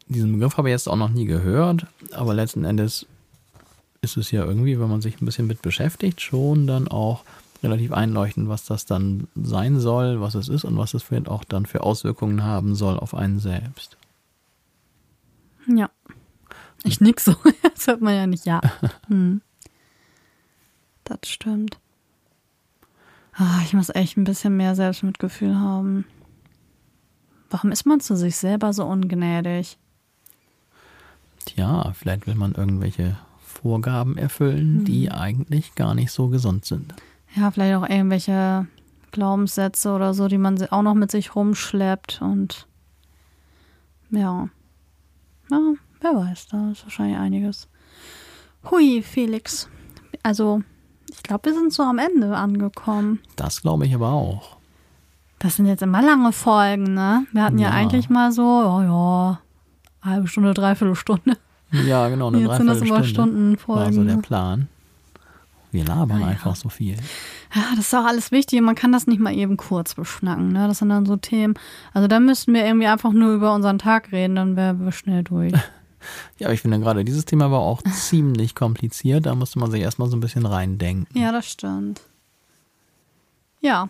diesen Begriff habe ich jetzt auch noch nie gehört, aber letzten Endes ist es ja irgendwie, wenn man sich ein bisschen mit beschäftigt, schon dann auch relativ einleuchtend, was das dann sein soll, was es ist und was es vielleicht auch dann für Auswirkungen haben soll auf einen selbst. Ja. Ich nick so, das hört man ja nicht, ja. Hm. Das stimmt. Ah, ich muss echt ein bisschen mehr Selbstmitgefühl haben. Warum ist man zu sich selber so ungnädig? Tja, vielleicht will man irgendwelche Vorgaben erfüllen, die eigentlich gar nicht so gesund sind. Ja, vielleicht auch irgendwelche Glaubenssätze oder so, die man auch noch mit sich rumschleppt und ja. Ja, wer weiß, da ist wahrscheinlich einiges. Hui, Felix. Also, ich glaube, wir sind so am Ende angekommen. Das glaube ich aber auch. Das sind jetzt immer lange Folgen, ne? Wir hatten ja, Ja. eigentlich mal so, oh ja, halbe Stunde, dreiviertel Stunde. Ja, genau, eine Jetzt sind das immer Dreiviertelstunde war so Stundenfolgen. der Plan. Wir labern Ah, ja. einfach so viel. Ja, das ist auch alles wichtig. Man kann das nicht mal eben kurz beschnacken. Ne? Das sind dann so Themen. Also da müssten wir irgendwie einfach nur über unseren Tag reden, dann wären wir schnell durch. Ja, aber ich finde gerade dieses Thema war auch ziemlich kompliziert. Da musste man sich erstmal so ein bisschen reindenken. Ja, das stimmt. Ja.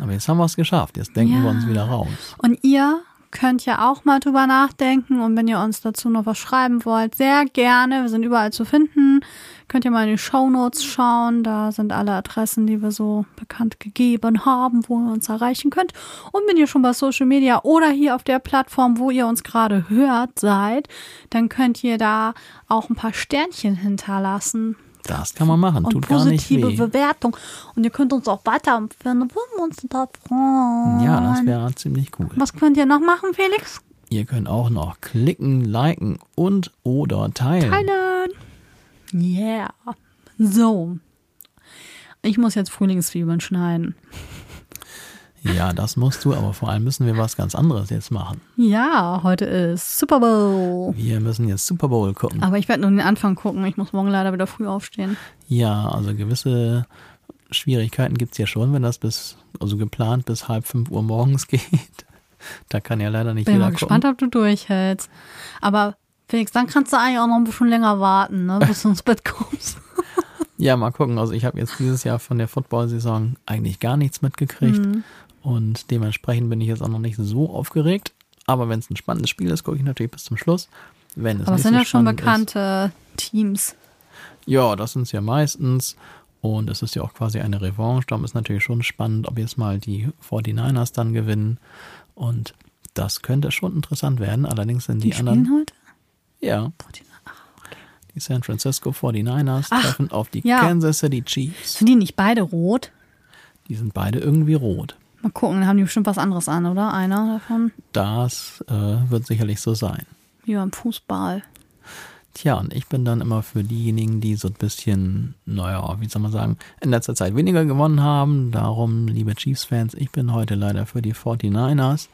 Aber jetzt haben wir es geschafft. Jetzt denken Ja. wir uns wieder raus. Und ihr könnt ja auch mal drüber nachdenken und wenn ihr uns dazu noch was schreiben wollt, sehr gerne. Wir sind überall zu finden. Könnt ihr mal in die Shownotes schauen. Da sind alle Adressen, die wir so bekannt gegeben haben, wo ihr uns erreichen könnt. Und wenn ihr schon bei Social Media oder hier auf der Plattform, wo ihr uns gerade hört, seid, dann könnt ihr da auch ein paar Sternchen hinterlassen. Das kann man machen. Und Tut gar nicht positive. Bewertung. Und ihr könnt uns auch weiterempfehlen. Würden wir uns da freuen. Ja, das wäre ziemlich cool. Was könnt ihr noch machen, Felix? Ihr könnt auch noch klicken, liken und oder teilen. Teilen. Yeah. So. Ich muss jetzt Frühlingszwiebeln schneiden. Ja, das musst du, aber vor allem müssen wir was ganz anderes jetzt machen. Ja, heute ist Super Bowl. Wir müssen jetzt Super Bowl gucken. Aber ich werde nur den Anfang gucken. Ich muss morgen leider wieder früh aufstehen. Ja, also gewisse Schwierigkeiten gibt's ja schon, wenn das bis, also geplant bis halb fünf Uhr morgens geht. Da kann ja leider nicht Bin jeder mal gespannt, gucken. ob du durchhältst. Aber Felix, dann kannst du eigentlich auch noch ein bisschen länger warten, ne, bis du ins Bett kommst. Ja, mal gucken. Also ich habe jetzt dieses Jahr von der Football-Saison eigentlich gar nichts mitgekriegt. Mhm. Und dementsprechend bin ich jetzt auch noch nicht so aufgeregt. Aber wenn es ein spannendes Spiel ist, gucke ich natürlich bis zum Schluss. Wenn es Aber es sind so ja schon bekannte Teams. Ist, ja, das sind es ja meistens. Und es ist ja auch quasi eine Revanche. Darum ist natürlich schon spannend, ob jetzt mal die 49ers dann gewinnen. Und das könnte schon interessant werden. Allerdings sind die, Die anderen. heute? Ja, die San Francisco 49ers Ach, treffen auf die ja. Kansas City Chiefs. Sind die nicht beide rot? Die sind beide irgendwie rot. Mal gucken, dann haben die bestimmt was anderes an, oder? Einer davon. Das äh, wird sicherlich so sein. Wie beim Fußball. Tja, und ich bin dann immer für diejenigen, die so ein bisschen, naja, wie soll man sagen, in letzter Zeit weniger gewonnen haben. Darum, liebe Chiefs-Fans, ich bin heute leider für die 49ers.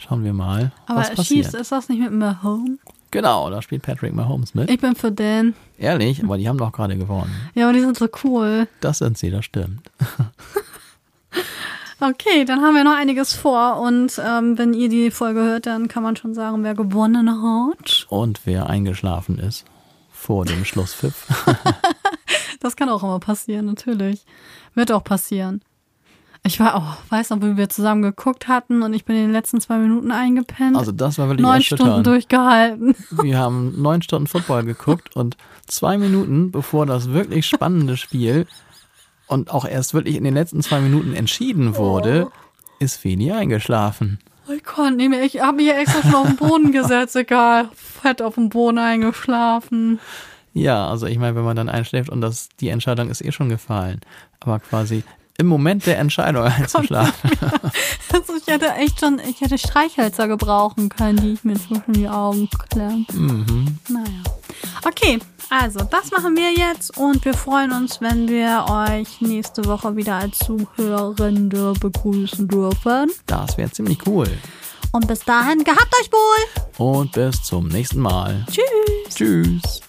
Schauen wir mal, Aber was passiert. Chiefs, ist das nicht mit Mahomes? Genau, da spielt Patrick Mahomes mit. Ich bin für den. Ehrlich, aber die haben doch gerade gewonnen. Ja, aber die sind so cool. Das sind sie, das stimmt. Okay, dann haben wir noch einiges vor und ähm, wenn ihr die Folge hört, dann kann man schon sagen, wer gewonnen hat. Und wer eingeschlafen ist vor dem Schlusspfiff. Das kann auch immer passieren, natürlich. Wird auch passieren. Ich war auch, weiß noch, wie wir zusammen geguckt hatten und ich bin in den letzten zwei Minuten eingepennt. Also das war wirklich Neun. Stunden durchgehalten. Wir haben neun Stunden Football geguckt und zwei Minuten bevor das wirklich spannende Spiel und auch erst wirklich in den letzten zwei Minuten entschieden wurde, ist Feli eingeschlafen. Ich konnte nicht mehr. Ich habe mich ja extra schon auf den Boden gesetzt, egal. Fett auf dem Boden eingeschlafen. Ja, also ich meine, wenn man dann einschläft und das, die Entscheidung ist eh schon gefallen, aber quasi im Moment der Entscheidung einzuschlafen. Also ich hätte echt schon, ich hätte Streichhölzer gebrauchen können, die ich mir zwischen die Augen klemme. Mhm. Naja. Okay, also das machen wir jetzt und wir freuen uns, wenn wir euch nächste Woche wieder als Zuhörende begrüßen dürfen. Das wäre ziemlich cool. Und bis dahin, gehabt euch wohl! Und bis zum nächsten Mal. Tschüss! Tschüss.